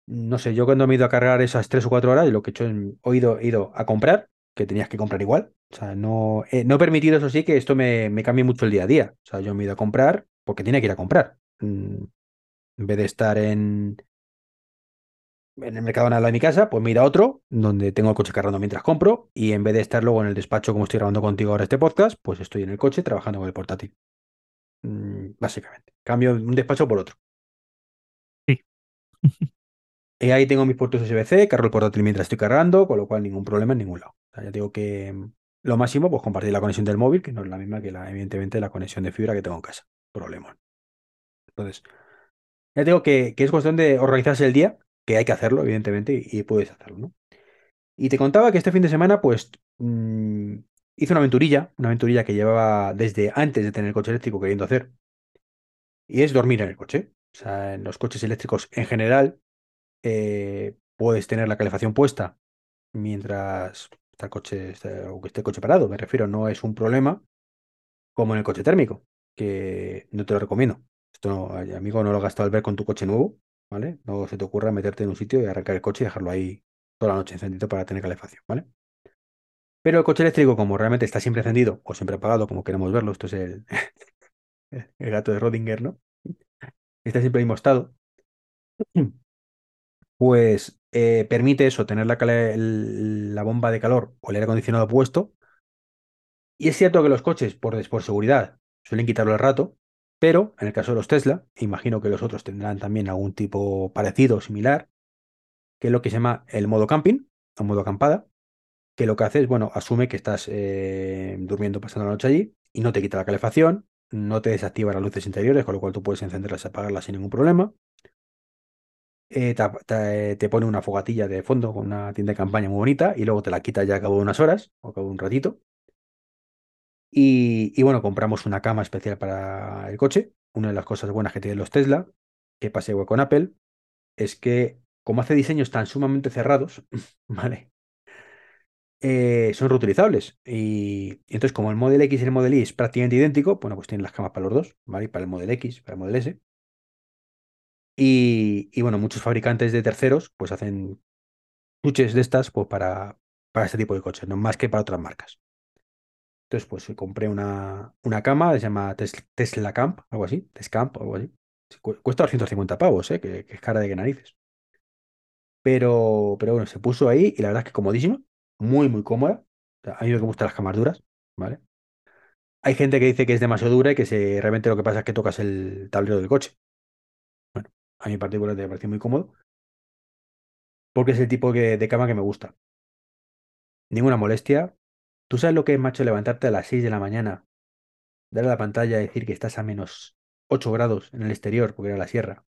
No sé, yo cuando me he ido a cargar esas tres o cuatro horas, lo que he hecho es he ido, ido a comprar, que tenías que comprar igual. O sea, no, no he permitido, eso sí, que esto me, me, cambie mucho el día a día. O sea, yo me he ido a comprar porque tenía que ir a comprar. Mm, en vez de estar en, en el mercado al lado de mi casa, pues mira otro donde tengo el coche cargando mientras compro y en vez de estar luego en el despacho como estoy grabando contigo ahora este podcast, pues estoy en el coche trabajando con el portátil. Mm, básicamente. Cambio un despacho por otro. Sí. y <laughs> ahí tengo mis puertos USB-C, cargo el portátil mientras estoy cargando, con lo cual ningún problema en ningún lado. O sea, ya digo que mm, lo máximo, pues compartir la conexión del móvil, que no es la misma que la, evidentemente, la conexión de fibra que tengo en casa. Problema. Entonces, ya digo que, que es cuestión de organizarse el día que hay que hacerlo, evidentemente, y, puedes hacerlo, ¿no? Y te contaba que este fin de semana, pues, mmm, hice una aventurilla, una aventurilla que llevaba desde antes de tener el coche eléctrico queriendo hacer, y es dormir en el coche. O sea, en los coches eléctricos en general, eh, puedes tener la calefacción puesta mientras está el coche, está, o esté el coche parado, me refiero, no es un problema como en el coche térmico, que no te lo recomiendo. Esto, amigo, no lo has gastado al ver con tu coche nuevo, ¿vale? No se te ocurra meterte en un sitio y arrancar el coche y dejarlo ahí toda la noche encendido para tener calefacción, ¿vale? Pero el coche eléctrico, como realmente está siempre encendido o siempre apagado, como queremos verlo, esto es el, <laughs> el gato de Rodinger, ¿no? Está siempre en mismo estado. Pues eh, permite eso, tener la, la, bomba de calor o el aire acondicionado puesto. Y es cierto que los coches, por, por seguridad, suelen quitarlo al rato, pero en el caso de los Tesla, imagino que los otros tendrán también algún tipo parecido o similar, que es lo que se llama el modo camping o modo acampada, que lo que hace es, bueno, asume que estás eh, durmiendo pasando la noche allí y no te quita la calefacción, no te desactiva las luces interiores, con lo cual tú puedes encenderlas y apagarlas sin ningún problema. Eh, te, te, pone una fogatilla de fondo con una tienda de campaña muy bonita y luego te la quita ya a cabo de unas horas o a cabo de un ratito. Y, bueno, compramos una cama especial para el coche. Una de las cosas buenas que tienen los Tesla, que pase igual con Apple, es que como hace diseños tan sumamente cerrados, <laughs> ¿vale? Eh, son reutilizables. Y, entonces, como el Model X y el Model Y es prácticamente idéntico, bueno, pues tienen las camas para los dos, ¿vale? para el Model X, para el Model S. Y, y, bueno, muchos fabricantes de terceros pues hacen chuches de estas pues para, para este tipo de coches, no más que para otras marcas. Entonces, pues compré una, una cama, se llama Tesla Camp, algo así, Tescamp, algo así. Cuesta 250 pavos, ¿eh? que, es cara de que narices. Pero, pero bueno, se puso ahí y la verdad es que comodísima, muy, muy cómoda. a mí me gustan las camas duras, ¿vale? Hay gente que dice que es demasiado dura y que se, realmente lo que pasa es que tocas el tablero del coche. Bueno, a mí en particular me parece muy cómodo. Porque es el tipo de, cama que me gusta. Ninguna molestia. ¿Tú sabes lo que es, macho, levantarte a las 6 de la mañana, darle a la pantalla y decir que estás a menos 8 grados en el exterior, porque era la sierra?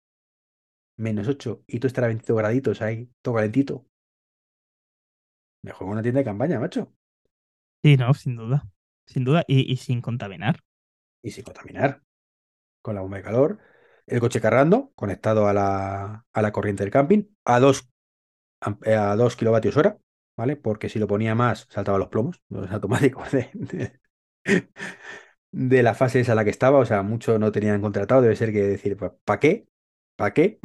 Menos 8, y tú estar a 22 graditos ahí, todo calentito. Mejor una tienda de campaña, macho. Sí, no, sin duda. Sin duda, y, sin contaminar. Y sin contaminar. Con la bomba de calor. El coche cargando, conectado a la, a la corriente del camping, a 2 a 2 kilovatios hora, ¿vale? Porque si lo ponía más, saltaba los plomos, <laughs> los automáticos de, de, la fase esa a la que estaba. O sea, mucho no tenían contratado. Debe ser que decir, ¿para qué? ¿Para qué?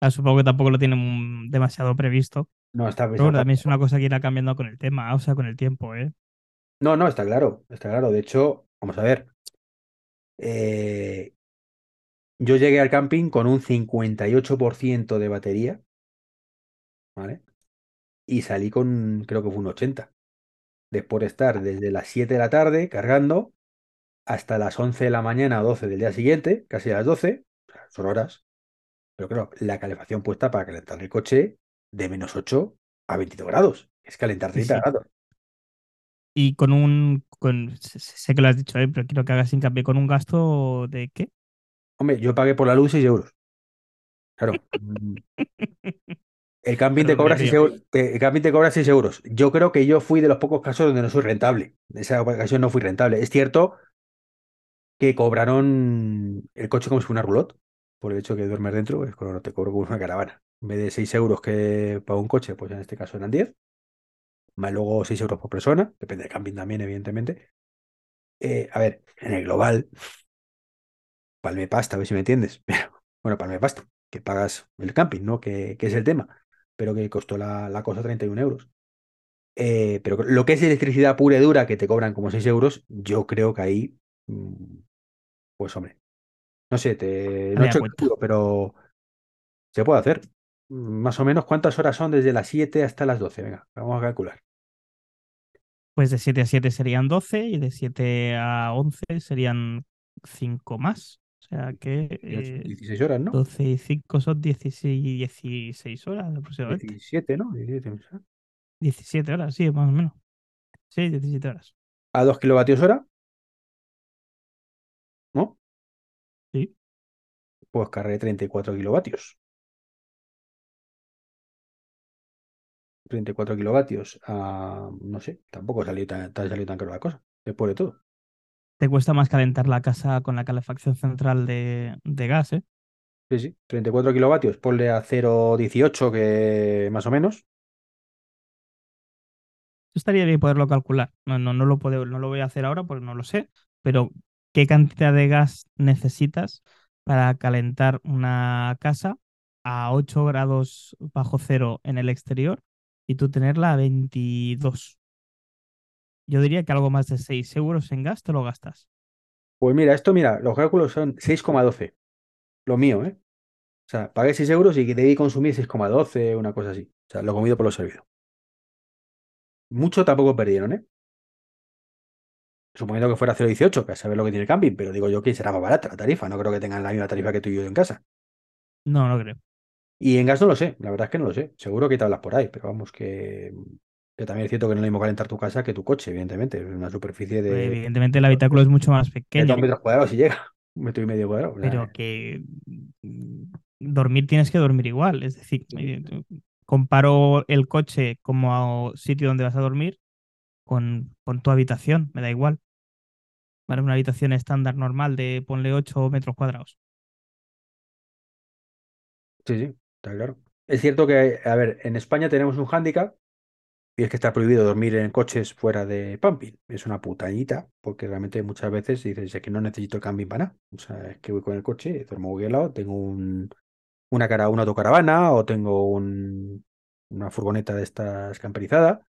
Ah, supongo que tampoco lo tienen demasiado previsto. No, está Pero también es una cosa que irá cambiando con el tema, o sea, con el tiempo, ¿eh? No, no, está claro, está claro. De hecho, vamos a ver. Eh, yo llegué al camping con un 58% de batería, ¿vale? Y salí con, creo que fue un 80. Después de estar desde las 7 de la tarde cargando hasta las 11 de la mañana o 12 del día siguiente, casi a las 12, son horas. Pero claro, la calefacción puesta para calentar el coche de menos 8 a 22 grados. Es calentar 30 grados y con un, con, sé que lo has dicho, ¿eh? pero quiero que hagas hincapié con un gasto de qué? Hombre, yo pagué por la luz 6 euros. Claro. <laughs> El camping, te cobra 6 euros, el camping te cobra 6 euros. Yo creo que yo fui de los pocos casos donde no soy rentable. En esa ocasión no fui rentable. Es cierto que cobraron el coche como si fuera una roulotte, por el hecho de que duermes dentro, pues te cobro como una caravana. En vez de 6 euros que paga un coche, pues en este caso eran 10 más luego 6 euros por persona, depende del camping también, evidentemente. Eh, a ver, en el global, palme pasta, a ver si me entiendes. <laughs> Pero, bueno, palme pasta, que pagas el camping, ¿no? Que, es el tema, pero que costó la, la cosa 31 euros. Eh, pero lo que es electricidad pura y dura, que te cobran como 6 euros, yo creo que ahí, mm, pues hombre, no sé, te, no he hecho pero se puede hacer más o menos cuántas horas son desde las 7 hasta las 12. Venga, vamos a calcular. Pues de 7 a 7 serían 12 y de 7 a 11 serían 5 más. Sea que. 16 eh, horas, ¿no? 12 y 5 son 16, 16 horas aproximadamente. 17, ¿no? 17, 17 horas, sí, más o menos. Sí, 17 horas. ¿A 2 kilovatios hora? ¿No? Sí. Pues cargué 34 kilovatios. 34 kilovatios a, no sé, tampoco salió tan, salió tan caro la cosa, después de todo. Te cuesta más calentar la casa con la calefacción central de, de gas, ¿eh? Sí, sí, 34 kilovatios, ponle a 0,18 que más o menos. Estaría bien poderlo calcular. No, no, no, lo puedo, no lo voy a hacer ahora porque no lo sé, pero ¿qué cantidad de gas necesitas para calentar una casa a 8 grados bajo cero en el exterior y tú tenerla a 22. Yo diría que algo más de 6 euros en gas te lo gastas. Pues mira, esto, mira, los cálculos son 6,12. Lo mío, ¿eh? O sea, pagué 6 euros y debí consumir 6,12, una cosa así. O sea, lo comido por lo servido. Mucho tampoco perdieron, ¿eh? Suponiendo que fuera 0,18, que a saber lo que tiene el camping, pero digo yo que será más barata la tarifa. No creo que tengan la misma tarifa que tú y yo en casa. No, no creo. Y en gas no lo sé, la verdad es que no lo sé. Seguro que te hablas por ahí, pero vamos, que, que también es cierto que no es lo mismo calentar tu casa que tu coche, evidentemente. Es una superficie de. evidentemente el habitáculo es mucho más pequeño. Dos metros cuadrados si llega. <laughs> Un metro y medio cuadrado. Pero que dormir tienes que dormir igual. Es decir, eh, comparo el coche como sitio donde vas a dormir con, con tu habitación, me da igual. Vale, una habitación estándar normal de ponle 8 metros cuadrados. Sí, sí. Está claro. Es cierto que, a ver, en España tenemos un hándicap Y es que está prohibido dormir en coches fuera de pumping. Es una putañita, porque realmente muchas veces dices, es que no necesito el camping para nada. O sea, es que voy con el coche, duermo muy tengo un, una, cara, una autocaravana o tengo un, una furgoneta de estas camperizada.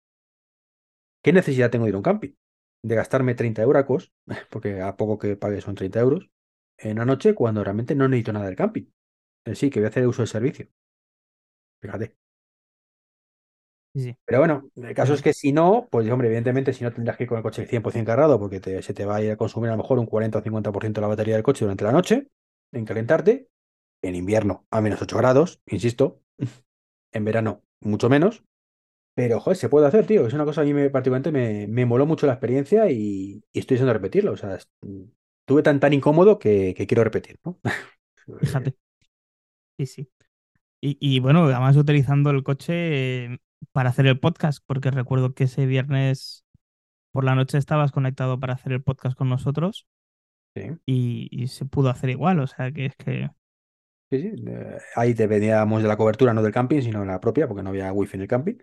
¿Qué necesidad tengo de ir a un camping? De gastarme 30 euracos, <laughs> porque a poco que pague son 30 euros, en una noche cuando realmente no necesito nada del camping. Sí, que voy a hacer uso del servicio. Fíjate. Sí. Pero bueno, el caso es que si no, pues hombre, evidentemente si no tendrás que ir con el coche 100% cargado porque te- se te va a ir a consumir a lo mejor un 40 o 50% de la batería del coche durante la noche, en calentarte, en invierno a menos 8 grados, insisto, <laughs> en verano mucho menos, pero joder, se puede hacer, tío, es una cosa a mí me, particularmente me, me moló mucho la experiencia y, y estoy deseando repetirlo, o sea, es- estuve tan tan incómodo que, que quiero repetir, ¿no? <laughs> <laughs> Fíjate. Sí, sí. Y, y bueno, además utilizando el coche eh, para hacer el podcast, porque recuerdo que ese viernes por la noche estabas conectado para hacer el podcast con nosotros Sí. y, y se pudo hacer igual. O sea que es que Sí, sí. Ahí dependíamos de la cobertura, no del camping, sino de la propia, porque no había wifi en el camping.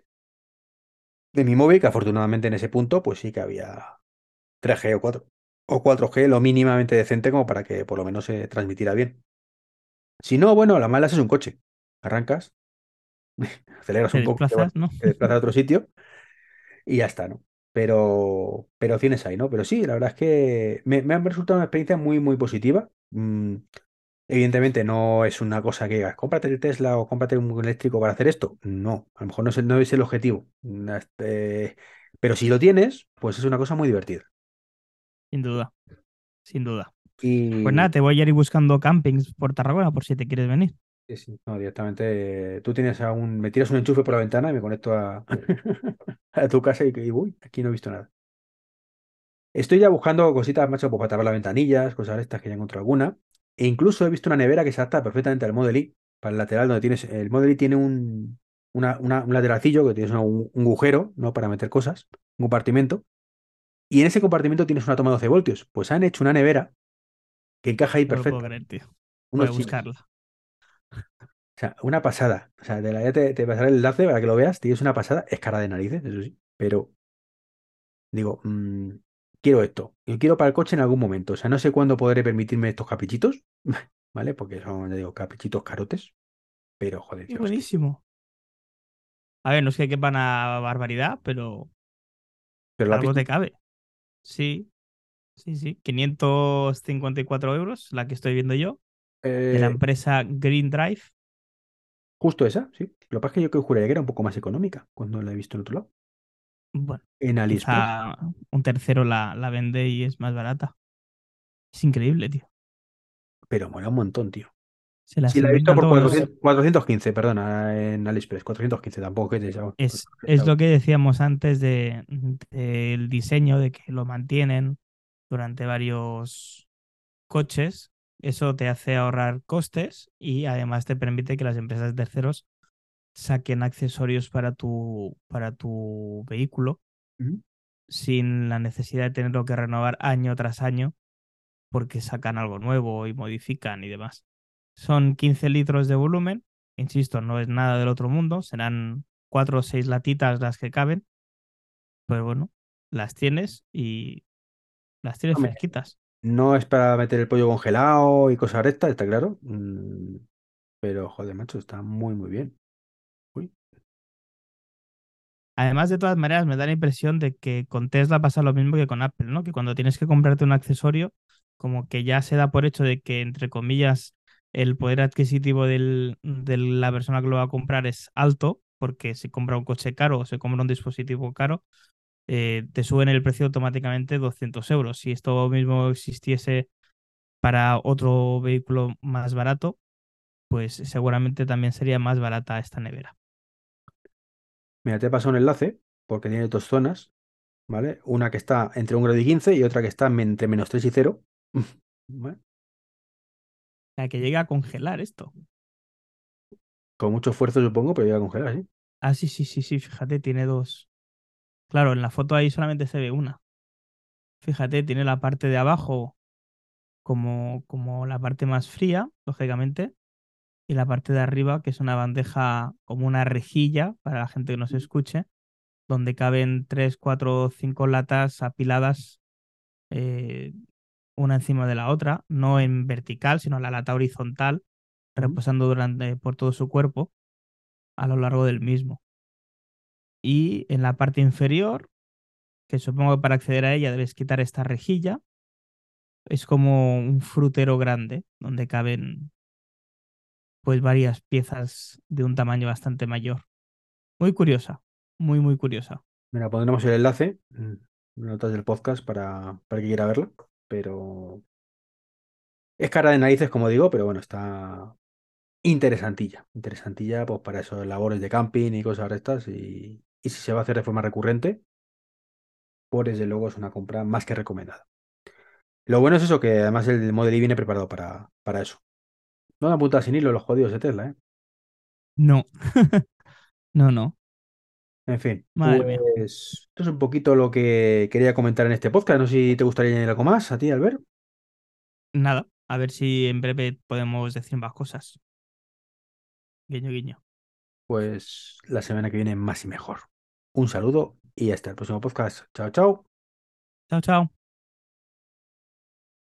De mi móvil, que afortunadamente en ese punto, pues sí que había 3G o 4 o 4G, lo mínimamente decente como para que por lo menos se transmitiera bien. Si no, bueno, la mala es un coche. Arrancas, <laughs> aceleras te un poco, te desplazas, ¿no? te desplazas a otro sitio y ya está, ¿no? Pero, pero opciones hay, ¿no? Pero sí, la verdad es que me, me ha resultado una experiencia muy, muy positiva. Mm, Evidentemente no es una cosa que digas, cómprate el Tesla o cómprate un eléctrico para hacer esto. No, a lo mejor no es el, no es el objetivo. Mm, este, pero si lo tienes, pues es una cosa muy divertida. Sin duda. Sin duda. Y Pues nada, te voy a ir buscando campings por Tarragona por si te quieres venir. Sí, sí, no, directamente tú tienes a un, me tiras un enchufe por la ventana y me conecto a, <laughs> a tu casa y, y uy, aquí no he visto nada. Estoy ya buscando cositas, macho, pues, para tapar las ventanillas, cosas de estas que ya encontrado alguna. E incluso he visto una nevera que se adapta perfectamente al Model I, para el lateral donde tienes, el Model I tiene un, una- una- un lateralcillo que tienes un, un agujero, ¿no? Para meter cosas, un compartimento. Y en ese compartimento tienes una toma de 12 voltios. Pues han hecho una nevera que encaja ahí No lo puedo perfecto. creer, tío. Voy a buscarla. O sea, una pasada. O sea, de la, ya te, te pasaré el enlace para que lo veas. Tío, es una pasada. Es cara de narices, eso sí. Pero digo, mm, quiero esto. Yo quiero para el coche en algún momento. O sea, no sé cuándo podré permitirme estos caprichitos, <laughs> ¿vale? Porque son, ya digo, caprichitos carotes. Pero, joder, Qué tío, es que- buenísimo. A ver, no es que quepan a barbaridad, pero pero la algo te cabe. Sí, sí, sí. 554 euros, la que estoy viendo yo, de la eh, empresa Green Drive. justo esa, sí. Lo que pasa es que yo que juraría que era un poco más económica cuando la he visto en otro lado. Bueno, En AliExpress. un tercero la, la vende y es más barata. Es increíble, tío. Pero mola un montón, tío. Se Sí, la he visto por inventan todos. 400 415, perdona, en AliExpress. 415, tampoco te Es, es lo que decíamos antes de, del diseño, de que lo mantienen durante varios coches. Eso te hace ahorrar costes y además te permite que las empresas terceros saquen accesorios para tu, para tu vehículo sin la necesidad de tenerlo que renovar año tras año porque sacan algo nuevo y modifican y demás. Son 15 litros de volumen, insisto, no es nada del otro mundo, serán cuatro o seis latitas las que caben, pero bueno, las tienes y las tienes Hombre, fresquitas. No es para meter el pollo congelado y cosas rectas, está claro. Mm, Pero, joder, macho, está muy, muy bien. Además, de todas maneras, me da la impresión de que con Tesla pasa lo mismo que con Apple, ¿no? Que cuando tienes que comprarte un accesorio, como que ya se da por hecho de que, entre comillas, el poder adquisitivo de la persona que lo va a comprar es alto, porque si compra un coche caro o se compra un dispositivo caro, eh, te suben el precio automáticamente 200 euros. Si esto mismo existiese para otro vehículo más barato, pues seguramente también sería más barata esta nevera. Mira, te paso un enlace porque tiene dos zonas, ¿vale? Una que está entre un grado y 15 y otra que está entre menos 3 y 0. ¿Vale? <laughs> O sea, que llega a congelar esto. Con mucho esfuerzo, supongo, pero llega a congelar, ¿sí? Ah, sí, sí, sí, sí, fíjate, tiene dos. Claro, en la foto ahí solamente se ve una. Fíjate, tiene la parte de abajo como, como la parte más fría, lógicamente, y la parte de arriba, que es una bandeja como una rejilla para la gente que nos escuche, donde caben 3, 4, 5 latas apiladas eh, una encima de la otra, no en vertical, sino la lata horizontal, reposando durante, por todo su cuerpo a lo largo del mismo. Y en la parte inferior, que supongo que para acceder a ella debes quitar esta rejilla, es como un frutero grande donde caben pues varias piezas de un tamaño bastante mayor. Muy curiosa, muy muy curiosa. Mira, pondremos el enlace en notas del podcast para, para que quiera verla, pero es cara de narices, como digo, pero bueno, está interesantilla, interesantilla pues para eso, labores de camping y cosas de estas y, y si se va a hacer de forma recurrente, pues desde luego es una compra más que recomendada. Lo bueno es eso, que además el Model Y viene preparado para, para eso. No dan punta sin hilo los jodidos de Tesla, ¿eh? No, <laughs> no, no. En fin, Madre mía. pues esto es un poquito lo que quería comentar en este podcast. No sé si te gustaría añadir algo más a ti, Albert. Nada, a ver si en breve podemos decir más cosas. Guiño, guiño. Pues la semana que viene más y mejor. Un saludo y hasta el próximo podcast. Chao, chao. Chao, chao.